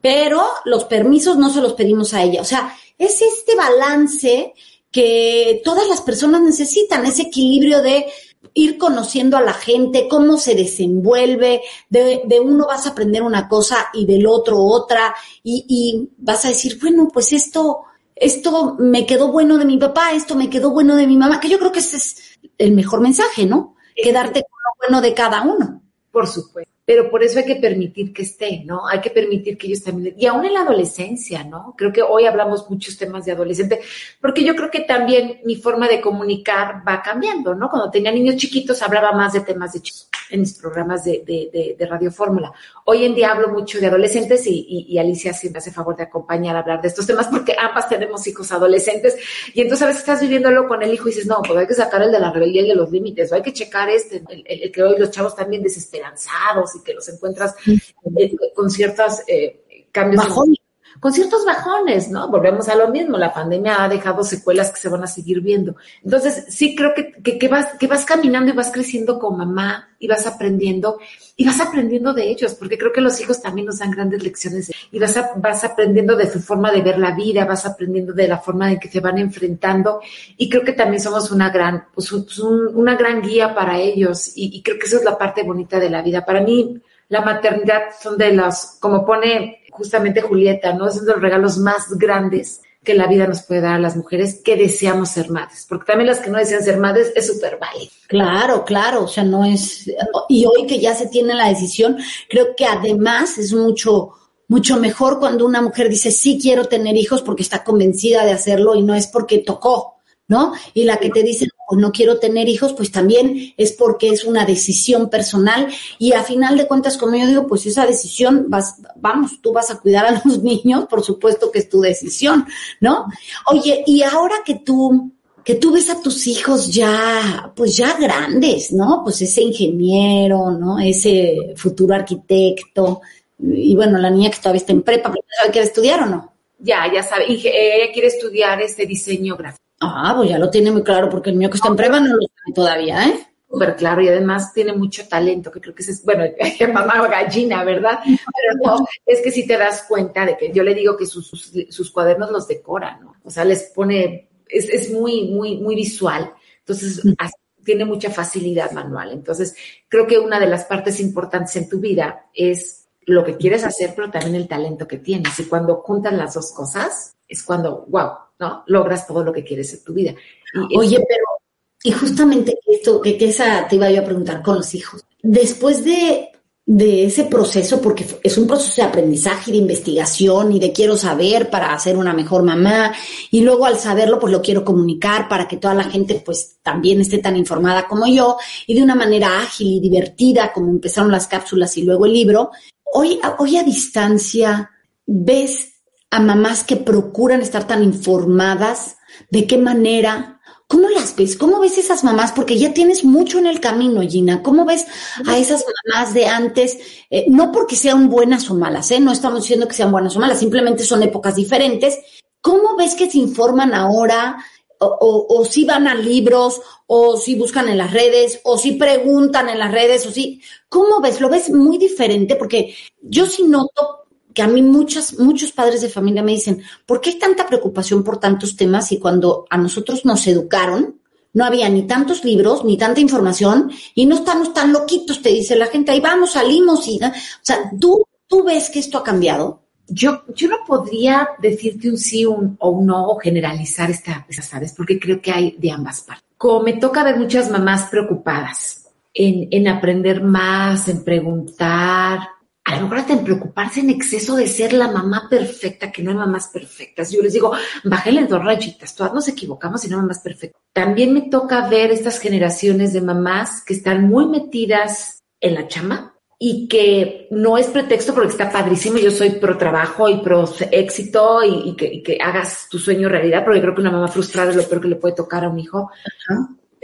C: pero los permisos no se los pedimos a ella. O sea, es este balance que todas las personas necesitan, ese equilibrio de ir conociendo a la gente, cómo se desenvuelve, de, de, uno vas a aprender una cosa y del otro otra, y, y, vas a decir, bueno, pues esto, esto me quedó bueno de mi papá, esto me quedó bueno de mi mamá, que yo creo que ese es el mejor mensaje, ¿no? Quedarte con lo bueno de cada uno.
D: Por supuesto pero por eso hay que permitir que esté, ¿no? Hay que permitir que ellos también, y aún en la adolescencia, ¿no? Creo que hoy hablamos muchos temas de adolescente, porque yo creo que también mi forma de comunicar va cambiando, ¿no? Cuando tenía niños chiquitos hablaba más de temas de chicos en mis programas de, de, de, Radio Fórmula. Hoy en día hablo mucho de adolescentes y, y, Alicia siempre hace favor de acompañar a hablar de estos temas porque ambas tenemos hijos adolescentes y entonces a veces estás viviéndolo con el hijo y dices, no, pues hay que sacar el de la rebeldía y de los límites, o hay que checar este, el, el que hoy los chavos también desesperanzados y que los encuentras eh, con ciertos eh, cambios. Con ciertos bajones, ¿no? Volvemos a lo mismo, la pandemia ha dejado secuelas que se van a seguir viendo. Entonces, sí creo que, que, vas, que vas caminando y vas creciendo como mamá y vas aprendiendo y vas aprendiendo de ellos, porque creo que los hijos también nos dan grandes lecciones y vas, vas aprendiendo de su forma de ver la vida, vas aprendiendo de la forma en que se van enfrentando y creo que también somos una gran, pues, una gran guía para ellos y, y creo que eso es la parte bonita de la vida. Para mí, la maternidad son de los, como pone justamente Julieta, ¿no? Es de los regalos más grandes que la vida nos puede dar a las mujeres que deseamos ser madres, porque también las que no desean ser madres es súper válido.
C: Claro, claro, o sea, no es, y hoy que ya se tiene la decisión, creo que además es mucho, mucho mejor cuando una mujer dice, sí quiero tener hijos porque está convencida de hacerlo y no es porque tocó, ¿no? Y la que te dice, no, no quiero tener hijos, pues también es porque es una decisión personal y a final de cuentas, como yo digo, pues esa decisión, vas, vamos, tú vas a cuidar a (laughs) los niños, por supuesto que es tu decisión, ¿no? Oye, y ahora que tú, que tú ves a tus hijos ya, pues ya grandes, ¿no? Pues ese ingeniero, ¿no? Ese futuro arquitecto, y bueno, la niña que todavía está en prepa, ¿sabe quiere estudiar o no?
D: Ya, ya sabe, ella quiere estudiar este diseño gráfico.
C: Ah, pues ya lo tiene muy claro, porque el mío que está en prueba no lo sabe todavía, ¿eh?
D: Súper claro, y además tiene mucho talento, que creo que es, bueno, (laughs) mamá gallina, ¿verdad? Pero no, es que si te das cuenta de que yo le digo que sus, sus, cuadernos los decora, ¿no? O sea, les pone, es, es muy, muy, muy visual. Entonces, mm. tiene mucha facilidad manual. Entonces, creo que una de las partes importantes en tu vida es lo que quieres hacer, pero también el talento que tienes. Y cuando juntan las dos cosas, es cuando, wow, ¿no? Logras todo lo que quieres en tu vida.
C: Oye, pero, y justamente esto, que, que, esa te iba a preguntar con los hijos. Después de, de ese proceso, porque es un proceso de aprendizaje, de investigación y de quiero saber para ser una mejor mamá, y luego al saberlo, pues lo quiero comunicar para que toda la gente pues también esté tan informada como yo, y de una manera ágil y divertida, como empezaron las cápsulas y luego el libro. Hoy, hoy a distancia, ¿ves a mamás que procuran estar tan informadas, de qué manera, ¿cómo las ves? ¿Cómo ves esas mamás? Porque ya tienes mucho en el camino, Gina. ¿Cómo ves a esas mamás de antes? Eh, no porque sean buenas o malas, ¿eh? No estamos diciendo que sean buenas o malas, simplemente son épocas diferentes. ¿Cómo ves que se informan ahora? O, o, si van a libros, o si buscan en las redes, o si preguntan en las redes, o si, ¿cómo ves? ¿Lo ves muy diferente? Porque yo sí noto que a mí muchas, muchos padres de familia me dicen, ¿por qué hay tanta preocupación por tantos temas y cuando a nosotros nos educaron, no había ni tantos libros, ni tanta información, y no estamos tan loquitos, te dice la gente, ahí vamos, salimos, y, o sea, ¿tú, tú ves que esto ha cambiado?
D: Yo, yo no podría decirte un sí o un no o generalizar esta, ¿sabes? Porque creo que hay de ambas partes. como me toca ver muchas mamás preocupadas en, en aprender más, en preguntar, a lo mejor hasta en preocuparse en exceso de ser la mamá perfecta, que no hay mamás perfectas. Yo les digo, bájenle dos rayitas, todas nos equivocamos y no hay mamás perfectas. También me toca ver estas generaciones de mamás que están muy metidas en la chama y que no es pretexto porque está padrísimo, yo soy pro trabajo y pro éxito y, que, que, hagas tu sueño realidad, porque creo que una mamá frustrada es lo peor que le puede tocar a un hijo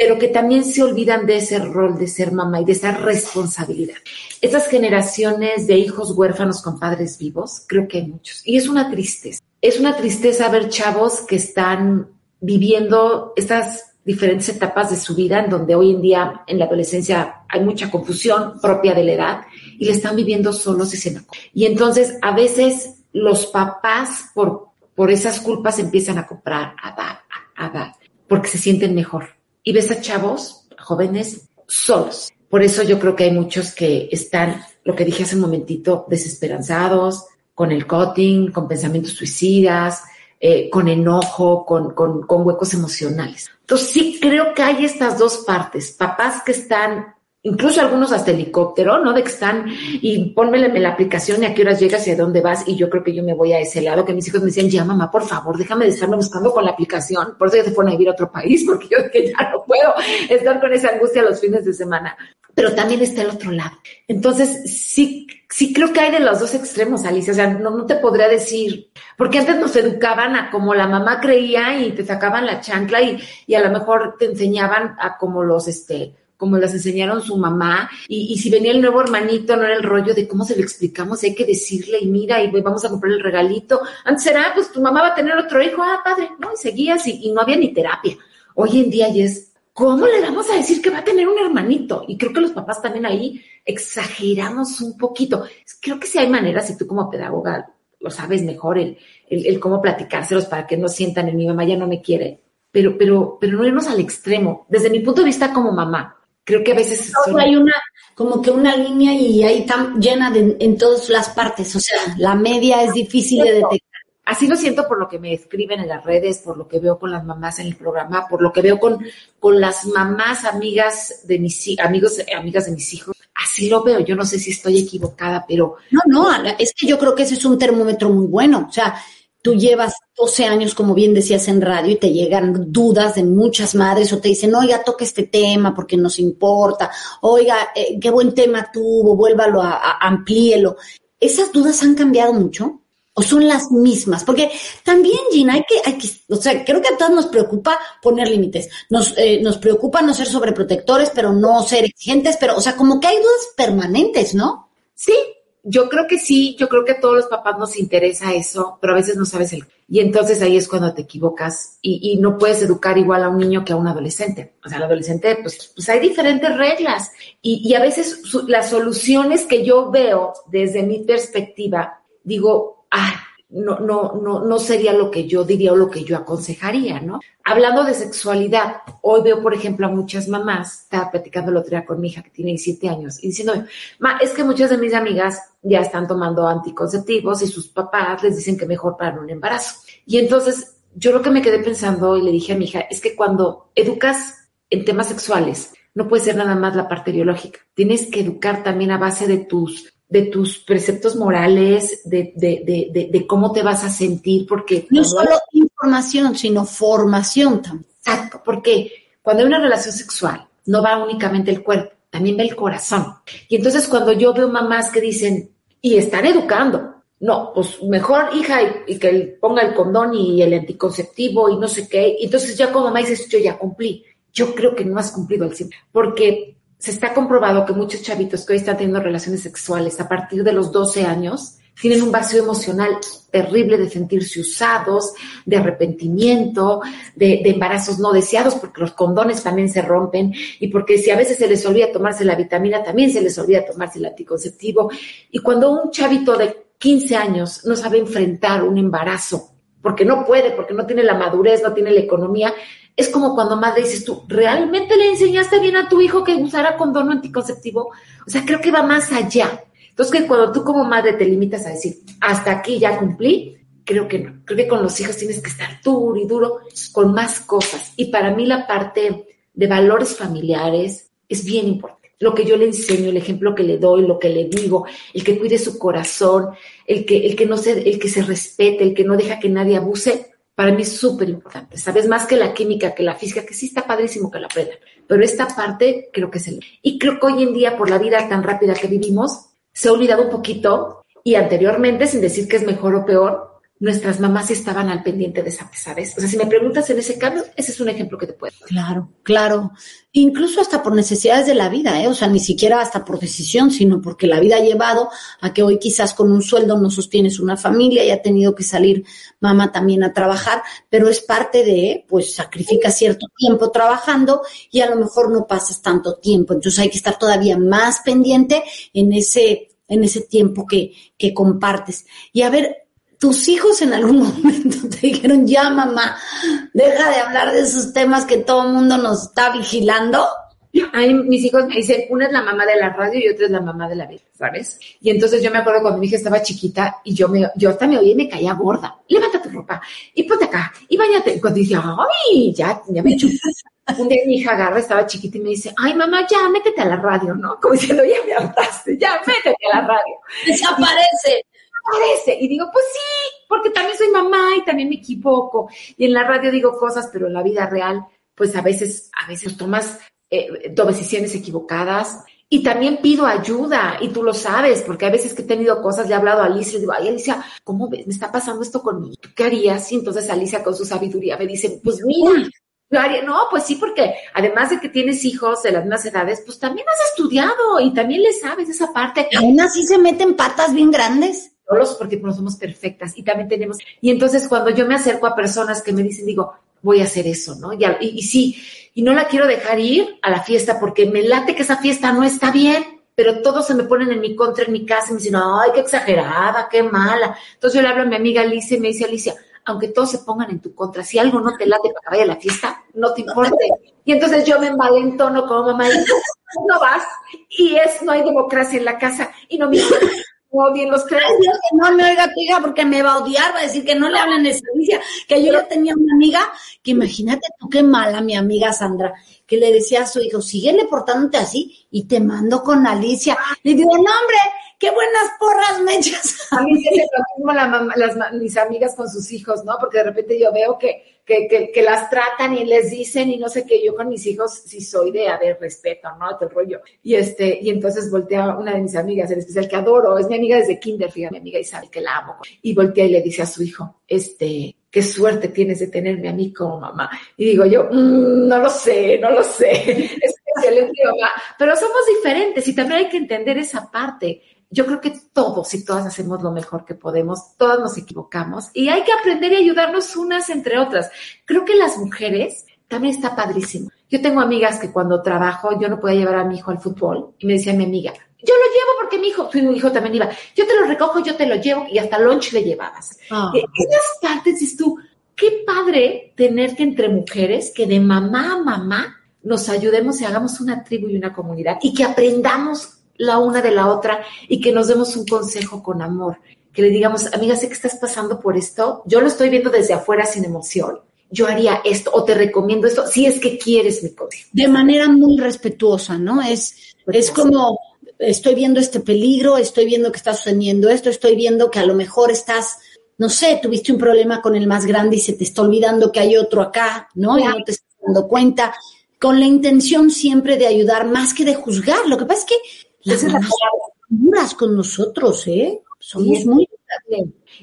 D: pero que también se olvidan de ese rol de ser mamá y de esa responsabilidad. Estas generaciones de hijos huérfanos con padres vivos, creo que hay muchos. Y es una tristeza. Es una tristeza ver chavos que están viviendo estas diferentes etapas de su vida, en donde hoy en día en la adolescencia hay mucha confusión propia de la edad y le están viviendo solos y sin Y entonces a veces los papás por, por esas culpas empiezan a comprar, a dar, a dar, porque se sienten mejor y ves a chavos jóvenes solos. Por eso yo creo que hay muchos que están, lo que dije hace un momentito, desesperanzados, con el cutting, con pensamientos suicidas, eh, con enojo, con, con, con huecos emocionales. Entonces sí creo que hay estas dos partes, papás que están incluso algunos hasta helicóptero, ¿no? De que están y pónmele la aplicación y a qué horas llegas y a dónde vas y yo creo que yo me voy a ese lado, que mis hijos me decían, ya mamá, por favor, déjame de estarme buscando con la aplicación, por eso ya te ponen a vivir a otro país, (laughs) porque yo que ya no puedo estar con esa angustia los fines de semana. Pero también está el otro lado. Entonces, sí, sí creo que hay de los dos extremos, Alicia. O sea, no, no te podría decir, porque antes nos educaban a como la mamá creía y te sacaban la chancla y, y a lo mejor te enseñaban a como los, este, como las enseñaron su mamá, y, si venía el nuevo hermanito, no era el rollo de cómo se lo explicamos, hay que decirle, y mira, y vamos a comprar el regalito. Antes era, pues tu mamá va a tener otro hijo, ah, padre, ¿no? Y seguías y, y no había ni terapia. Hoy en día ya es, ¿cómo le vamos a decir que va a tener un hermanito? Y creo que los papás también ahí exageramos un poquito. Creo que sí hay maneras, y tú como pedagoga lo sabes mejor, el, el, el cómo platicárselos para que no sientan en mi mamá ya no me quiere. Pero, pero, pero no irnos al extremo. Desde mi punto de vista como mamá, Creo que a veces...
C: Hay una, como que una línea y ahí está llena de, en todas las partes, o sea, la media es difícil de detectar.
D: Así lo siento por lo que me escriben en las redes, por lo que veo con las mamás en el programa, por lo que veo con, con las mamás amigas de mis amigos, amigas de mis hijos. Así lo veo. Yo no sé si estoy equivocada, pero.
C: No, no, es que yo creo que ese es un termómetro muy bueno. O sea, tú llevas 12 años, como bien decías en radio, y te llegan dudas de muchas madres o te dicen, oiga, toque este tema porque nos importa, oiga, eh, qué buen tema tuvo, vuélvalo a, amplíelo. ¿Esas dudas han cambiado mucho? ¿O son las mismas? Porque también, Gina, hay que, hay que, o sea, creo que a todos nos preocupa poner límites. Nos, eh, nos preocupa no ser sobreprotectores, pero no ser exigentes, pero, o sea, como que hay dudas permanentes, ¿no?
D: Sí, yo creo que sí, yo creo que a todos los papás nos interesa eso, pero a veces no sabes el... Y entonces ahí es cuando te equivocas y, no puedes educar igual a un niño que a un adolescente. O sea, el adolescente, pues, pues hay diferentes reglas y, y a veces las soluciones que yo veo desde mi perspectiva, digo, ah, no, no, no, no sería lo que yo diría o lo que yo aconsejaría, ¿no? Hablando de sexualidad, hoy veo, por ejemplo, a muchas mamás, estaba platicando el otro día con mi hija que tiene 17 años, y diciendo, ma, es que muchas de mis amigas ya están tomando anticonceptivos y sus papás les dicen que mejor para un embarazo. Y entonces, yo lo que me quedé pensando y le dije a mi hija es que cuando educas en temas sexuales, no puede ser nada más la parte biológica. Tienes que educar también a base de tus de tus preceptos morales, de, de, de, de, cómo te vas a sentir, porque...
C: No solo información, sino formación también.
D: Exacto, porque cuando hay una relación sexual, no va únicamente el cuerpo, también va el corazón. Y entonces cuando yo veo mamás que dicen, y están educando, no, pues mejor hija y, que ponga el condón y el anticonceptivo y no sé qué, y entonces ya como mamá dices, yo ya cumplí. Yo creo que no has cumplido al 100, porque se está comprobado que muchos chavitos que hoy están teniendo relaciones sexuales a partir de los 12 años tienen un vacío emocional terrible de sentirse usados, de arrepentimiento, de, embarazos no deseados, porque los condones también se rompen y porque si a veces se les olvida tomarse la vitamina, también se les olvida tomarse el anticonceptivo. Y cuando un chavito de 15 años no sabe enfrentar un embarazo, porque no puede, porque no tiene la madurez, no tiene la economía, es como cuando madre dices tú, ¿realmente le enseñaste bien a tu hijo que usara condón anticonceptivo? O sea, creo que va más allá. Entonces, cuando tú como madre te limitas a decir, hasta aquí ya cumplí, creo que no. Creo que con los hijos tienes que estar duro y duro con más cosas. Y para mí la parte de valores familiares, es bien importante. Lo que yo le enseño, el ejemplo que le doy, lo que le digo, el que cuide su corazón, el que, el que no se, el que se respete, el que no deja que nadie abuse, para mí es súper importante. Sabes más que la química, que la física, que sí está padrísimo que la aprendan. Pero esta parte creo que es el. Y creo que hoy en día, por la vida tan rápida que vivimos, se ha olvidado un poquito y anteriormente, sin decir que es mejor o peor, nuestras mamás estaban al pendiente de esa, ¿sabes? O sea, si me preguntas en ese cambio, ese es un ejemplo que te puedo.
C: Claro, claro. Incluso hasta por necesidades de la vida, ¿eh? O sea, ni siquiera hasta por decisión, sino porque la vida ha llevado a que hoy quizás con un sueldo no sostienes una familia y ha tenido que salir mamá también a trabajar, pero es parte de, pues, sacrifica cierto tiempo trabajando y a lo mejor no pasas tanto tiempo. Entonces hay que estar todavía más pendiente en ese en ese tiempo que, que compartes. Y a ver, tus hijos en algún (laughs) momento te dijeron, ya mamá, deja de hablar de esos temas que todo el mundo nos está vigilando.
D: Ay, mis hijos me dicen, una es la mamá de la radio y otra es la mamá de la vida, ¿sabes? Y entonces yo me acuerdo cuando mi hija estaba chiquita y yo me, yo hasta me oía y me caía gorda. Levanta tu ropa y ponte acá y bañate. Y cuando dice, ay, ya, ya me hecho. Un día mi hija agarra, estaba chiquita y me dice, ay mamá, ya, métete a la radio, ¿no? Como diciendo, ya me hartaste, ya, métete a la radio.
C: Desaparece.
D: Y digo, pues sí, porque también soy mamá y también me equivoco. Y en la radio digo cosas, pero en la vida real, pues a veces, a veces tomas, eh, decisiones equivocadas. Y también pido ayuda, y tú lo sabes, porque a veces que he tenido cosas, le he hablado a Alicia y le digo, ay Alicia, ¿cómo ves? Me está pasando esto conmigo. ¿Tú qué harías? Y entonces Alicia con su sabiduría me dice, pues mira, no, pues sí, porque además de que tienes hijos de las mismas edades, pues también has estudiado y también le sabes esa parte.
C: Aún así se meten patas bien grandes.
D: Solos porque no somos perfectas y también tenemos. Y entonces cuando yo me acerco a personas que me dicen, digo, voy a hacer eso, ¿no? Y, y, sí, y no la quiero dejar ir a la fiesta porque me late que esa fiesta no está bien, pero todos se me ponen en mi contra en mi casa y me dicen, ay, qué exagerada, qué mala. Entonces yo le hablo a mi amiga Alicia y me dice, Alicia, aunque todos se pongan en tu contra, si algo no te late para que vaya a la fiesta, no te importe. (laughs) Y entonces yo me envalentono como mamá y no vas, y es, no hay democracia en la casa, y no me odien los tres.
C: no me oiga tu hija porque me va a odiar, va a decir que no le hablen de servicio, que yo tenía una amiga, que imagínate tú qué mala mi amiga Sandra, que le decía a su hijo, síguele portándote así y te mando con Alicia. Le digo, no hombre, qué buenas porras me echas.
D: A mí se lo mismo las, mis amigas con sus hijos, ¿no? Porque de repente yo veo que, que, las tratan y les dicen y no sé qué, yo con mis hijos sí soy de, haber respeto, ¿no? Te rollo. Y este, y entonces voltea una de mis amigas, en especial que adoro, es mi amiga desde kinder, fíjate, mi amiga Isabel, que la amo. Y voltea y le dice a su hijo, este, qué suerte tienes de tenerme a mí como mamá. Y digo yo, mm, no lo sé, no lo sé. (laughs) es. Pero somos diferentes y también hay que entender esa parte yo creo que todos y todas hacemos lo mejor que podemos, todas nos equivocamos y hay que aprender y ayudarnos unas entre otras. Creo que las mujeres también está padrísimo. Yo tengo amigas que cuando trabajo yo no podía llevar a mi hijo al fútbol y me decía mi amiga, yo lo llevo porque mi hijo, tu hijo también iba, yo te lo recojo, yo te lo llevo y hasta lunch le llevabas. Oh. Esas partes dices tú, qué padre tener que entre mujeres que de mamá a mamá nos ayudemos y hagamos una tribu y una comunidad y que aprendamos la una de la otra y que nos demos un consejo con amor, que le digamos, amiga, sé que estás pasando por esto, yo lo estoy viendo desde afuera sin emoción, yo haría esto o te recomiendo esto si es que quieres mi consejo.
C: De manera muy respetuosa, ¿no? Es, es como, estoy viendo este peligro, estoy viendo que está sucediendo esto, estoy viendo que a lo mejor estás, no sé, tuviste un problema con el más grande y se te está olvidando que hay otro acá, ¿no? Y no te estás dando cuenta, con la intención siempre de ayudar más que de juzgar. Lo que pasa es que las duras con nosotros, ¿eh? Somos muy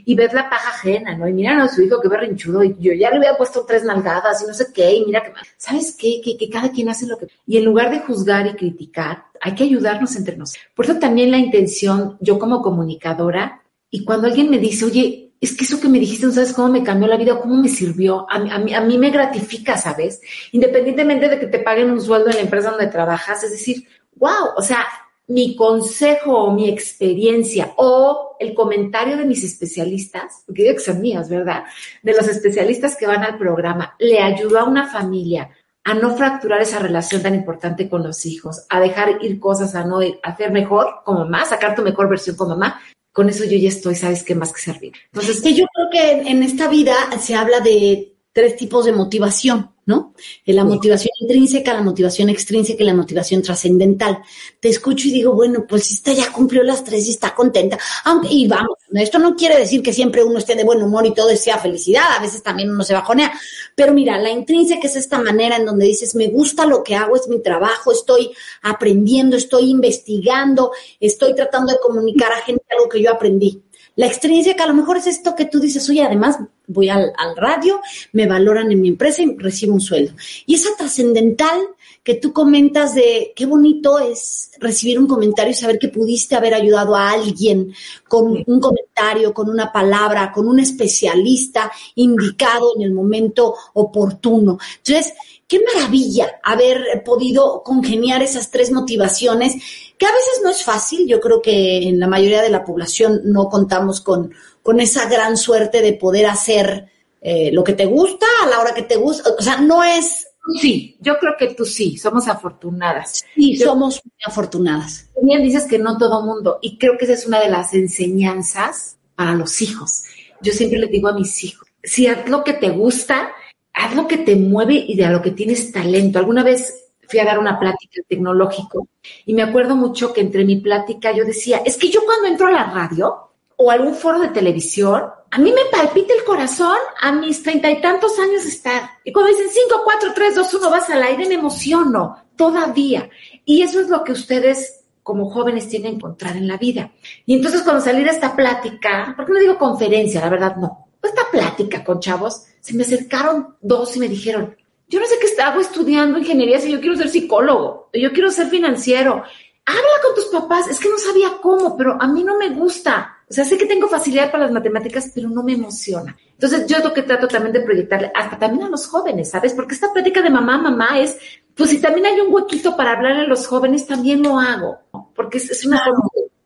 D: y ves la paja ajena, ¿no? Y mira a su hijo que berrinchudo, y yo ya le había puesto tres nalgadas y no sé qué, y mira que, ¿sabes qué? Que, que cada quien hace lo que... Y en lugar de juzgar y criticar, hay que ayudarnos entre nosotros. Por eso también la intención, yo como comunicadora, y cuando alguien me dice, oye, es que eso que me dijiste, no sabes cómo me cambió la vida, cómo me sirvió, a, a, a mí me gratifica, ¿sabes? Independientemente de que te paguen un sueldo en la empresa donde trabajas, es decir, wow, o sea, mi consejo o mi experiencia o el comentario de mis especialistas, porque digo que son mías, ¿verdad? De los especialistas que van al programa, le ayudó a una familia a no fracturar esa relación tan importante con los hijos, a dejar ir cosas, a no ir, hacer mejor como mamá, sacar tu mejor versión como mamá. Con eso yo ya estoy, ¿sabes qué más que servir?
C: Entonces, que yo creo que en esta vida se habla de tres tipos de motivación. ¿No? La motivación intrínseca, la motivación extrínseca y la motivación trascendental. Te escucho y digo, bueno, pues esta ya cumplió las tres y está contenta. Aunque, y vamos, esto no quiere decir que siempre uno esté de buen humor y todo sea felicidad, a veces también uno se bajonea. Pero mira, la intrínseca es esta manera en donde dices, me gusta lo que hago, es mi trabajo, estoy aprendiendo, estoy investigando, estoy tratando de comunicar a gente algo que yo aprendí. La extrínseca a lo mejor es esto que tú dices, oye, además voy al, radio, me valoran en mi empresa y recibo un sueldo. Y esa trascendental que tú comentas de qué bonito es recibir un comentario y saber que pudiste haber ayudado a alguien con un comentario, con una palabra, con un especialista indicado en el momento oportuno. Entonces, qué maravilla haber podido congeniar esas tres motivaciones, que a veces no es fácil. Yo creo que en la mayoría de la población no contamos con, con esa gran suerte de poder hacer eh, lo que te gusta a la hora que te gusta. O sea, no es...
D: Sí, yo creo que tú sí, somos afortunadas.
C: Sí, somos muy afortunadas.
D: Bien dices que no todo mundo, y creo que esa es una de las enseñanzas para los hijos. Yo siempre le digo a mis hijos, si haz lo que te gusta, haz lo que te mueve y de a lo que tienes talento. Alguna vez fui a dar una plática tecnológico y me acuerdo mucho que entre mi plática yo decía, es que yo cuando entro a la radio o algún foro de televisión, a mí me palpita el corazón a mis treinta y tantos años estar. Y cuando dicen cinco, cuatro, tres, dos, uno, vas al aire, me emociono todavía. Y eso es lo que ustedes como jóvenes tienen que encontrar en la vida. Y entonces cuando salí de esta plática, porque no digo conferencia, la verdad no, esta plática con chavos, se me acercaron dos y me dijeron, yo no sé qué hago estudiando ingeniería si yo quiero ser psicólogo, yo quiero ser financiero. Habla con tus papás, es que no sabía cómo, pero a mí no me gusta. O sea, sé que tengo facilidad para las matemáticas, pero no me emociona. Entonces, yo es lo que trato también de proyectarle, hasta también a los jóvenes, ¿sabes? Porque esta plática de mamá, mamá es, pues si también hay un huequito para hablarle a los jóvenes, también lo hago, porque es, una forma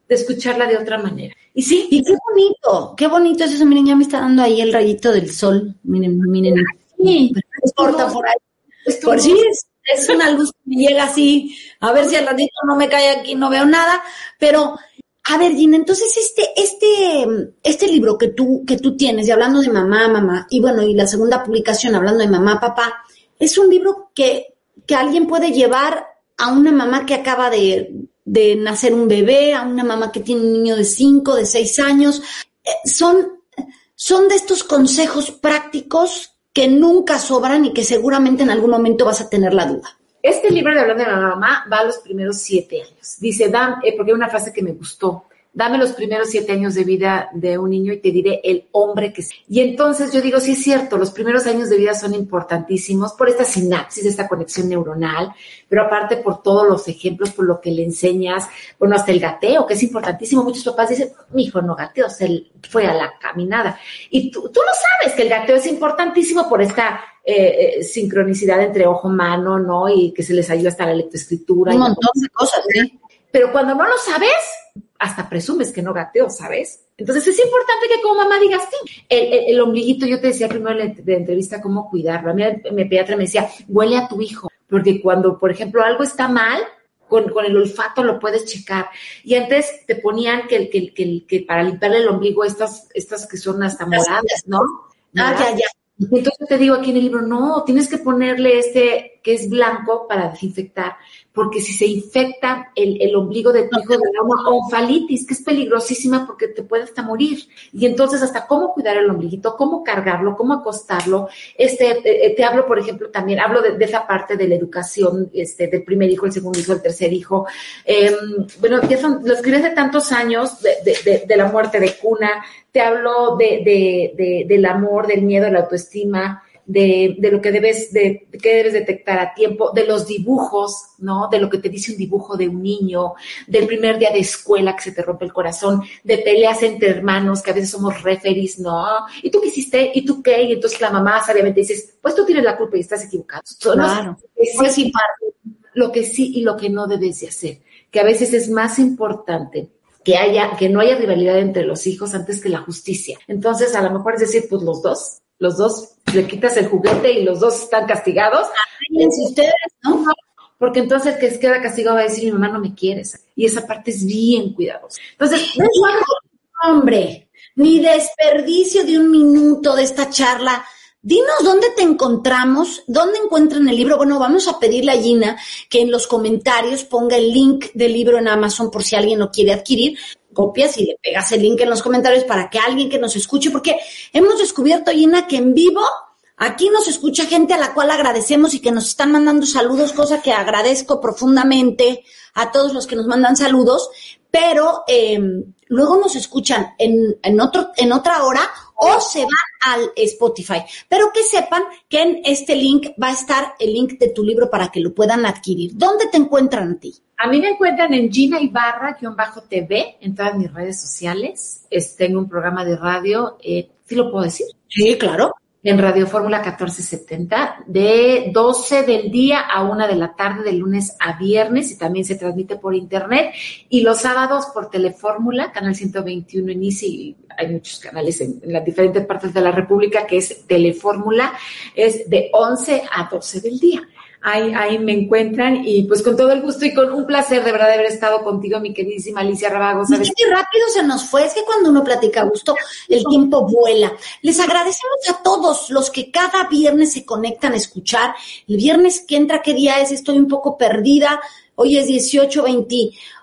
D: de escucharla de otra manera.
C: Y sí, y qué bonito, qué bonito es eso. Miren, ya me está dando ahí el rayito del sol. Miren, miren. Sí, corta por ahí. Por sí, es, una luz que llega así. A ver si al ratito no me cae aquí, no veo nada. Pero, a ver, Gina, entonces este, este, este libro que tú, que tú tienes, y hablando de mamá, mamá, y bueno, y la segunda publicación hablando de mamá, papá, es un libro que, que alguien puede llevar a una mamá que acaba de, de nacer un bebé, a una mamá que tiene un niño de 5, de 6 años. Eh, son, son de estos consejos prácticos que nunca sobran y que seguramente en algún momento vas a tener la duda.
D: Este libro de Hablando de la Mamá va a los primeros siete años. Dice, Dan, eh, porque hay una frase que me gustó. Dame los primeros siete años de vida de un niño y te diré el hombre que es. Y entonces yo digo, sí es cierto, los primeros años de vida son importantísimos por esta sinapsis, esta conexión neuronal, pero aparte por todos los ejemplos, por lo que le enseñas, bueno, hasta el gateo, que es importantísimo. Muchos papás dicen, mi hijo no gateó, se fue a la caminada. Y tú, tú lo sabes que el gateo es importantísimo por esta eh, eh, sincronicidad entre ojo-mano, ¿no? Y que se les ayuda hasta la lectoescritura.
C: Un montón de cosas, ¿sí?
D: Pero cuando no lo sabes, hasta presumes que no gateó, ¿sabes? Entonces es importante que como mamá digas sí. El, ombliguito, yo te decía primero en la entrevista cómo cuidarlo. A mí mi pediatra me decía, huele a tu hijo, porque cuando, por ejemplo, algo está mal, con, el olfato lo puedes checar. Y antes te ponían que, que, que, que para limpiarle el ombligo, estas, estas que son hasta moradas, ¿no?
C: Ah, ya, ya.
D: Entonces te digo aquí en el libro, no, tienes que ponerle este que es blanco para desinfectar, porque si se infecta el, ombligo de tu hijo de una onfalitis, que es peligrosísima porque te puede hasta morir. Y entonces hasta cómo cuidar el ombliguito, cómo cargarlo, cómo acostarlo. Este, eh, eh, te hablo, por ejemplo, también, hablo de, esa parte de la educación, este, del primer hijo, el segundo hijo, el tercer hijo. Em, bueno, ya son, lo escribes de tantos años, de, de, la muerte de cuna, te hablo de, del amor, del miedo, de la autoestima, de, de, lo que debes, de, que debes detectar a tiempo, de los dibujos, ¿no? De lo que te dice un dibujo de un niño, del primer día de escuela que se te rompe el corazón, de peleas entre hermanos, que a veces somos referees, ¿no? ¿Y tú qué hiciste? ¿Y tú qué? Y entonces la mamá sabiamente dices, pues tú tienes la culpa y estás equivocado.
C: Claro.
D: sí, lo que sí y lo que no debes de hacer, que a veces es más importante que haya, que no haya rivalidad entre los hijos antes que la justicia. Entonces, a lo mejor es decir, pues los dos, los dos le quitas el juguete y los dos están castigados.
C: Ustedes, ¿no?
D: Porque entonces el que queda castigado va a decir, mi mamá no me quiere. Y esa parte es bien cuidadosa. Entonces,
C: hombre, ni desperdicio de un minuto de esta charla Dinos dónde te encontramos, dónde encuentran el libro. Bueno, vamos a pedirle a Gina que en los comentarios ponga el link del libro en Amazon por si alguien lo quiere adquirir. Copias y le pegas el link en los comentarios para que alguien que nos escuche, porque hemos descubierto, Gina, que en vivo aquí nos escucha gente a la cual agradecemos y que nos están mandando saludos, cosa que agradezco profundamente a todos los que nos mandan saludos, pero eh, luego nos escuchan en, en, otro, en otra hora o se van al Spotify. Pero que sepan que en este link va a estar el link de tu libro para que lo puedan adquirir. ¿Dónde te encuentran a ti?
D: A mí me encuentran en Gina Ibarra-TV en todas mis redes sociales. tengo un programa de radio, eh, ¿sí lo puedo decir?
C: Sí, claro
D: en Radio Fórmula 1470 de 12 del día a 1 de la tarde de lunes a viernes y también se transmite por internet y los sábados por Telefórmula, canal 121 en ICI, hay muchos canales en, en, las diferentes partes de la República que es Telefórmula, es de 11 a 12 del día ahí, ahí me encuentran y pues con todo el gusto y con un placer de verdad de haber estado contigo, mi queridísima Alicia Rabago.
C: ¿sabes? qué rápido se nos fue, es que cuando uno platica a gusto, el tiempo vuela. Les agradecemos a todos los que cada viernes se conectan a escuchar. El viernes que entra, ¿qué día es? Estoy un poco perdida. Hoy es 18, 20.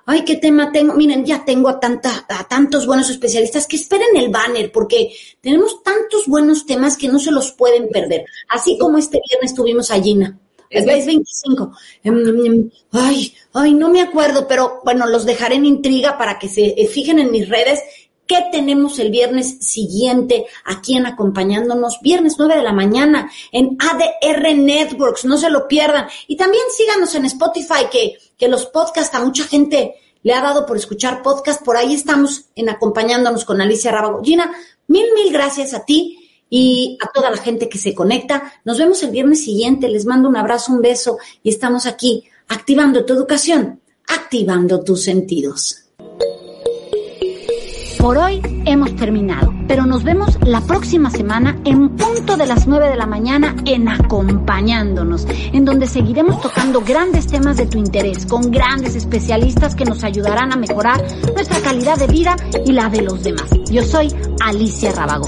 C: Ay, qué tema tengo. Miren, ya tengo a, tanta, a tantos buenos especialistas que esperen el banner porque tenemos tantos buenos temas que no se los pueden perder. Así como este viernes tuvimos a Gina. Es 25. Em, em, ay, ay, no me acuerdo, pero bueno, los dejaré en intriga para que se eh, fijen en mis redes qué tenemos el viernes siguiente aquí en acompañándonos, viernes 9 de la mañana en ADR Networks, no se lo pierdan. Y también síganos en Spotify, que, que los podcasts a mucha gente le ha dado por escuchar podcast, por ahí estamos en acompañándonos con Alicia Rábago. Gina, mil, mil gracias a ti y a toda la gente que se conecta. Nos vemos el viernes siguiente. Les mando un abrazo, un beso y estamos aquí activando tu educación, activando tus sentidos.
B: Por hoy hemos terminado, pero nos vemos la próxima semana en punto de las 9 de la mañana en Acompañándonos, en donde seguiremos tocando grandes temas de tu interés con grandes especialistas que nos ayudarán a mejorar nuestra calidad de vida y la de los demás. Yo soy Alicia Rabago.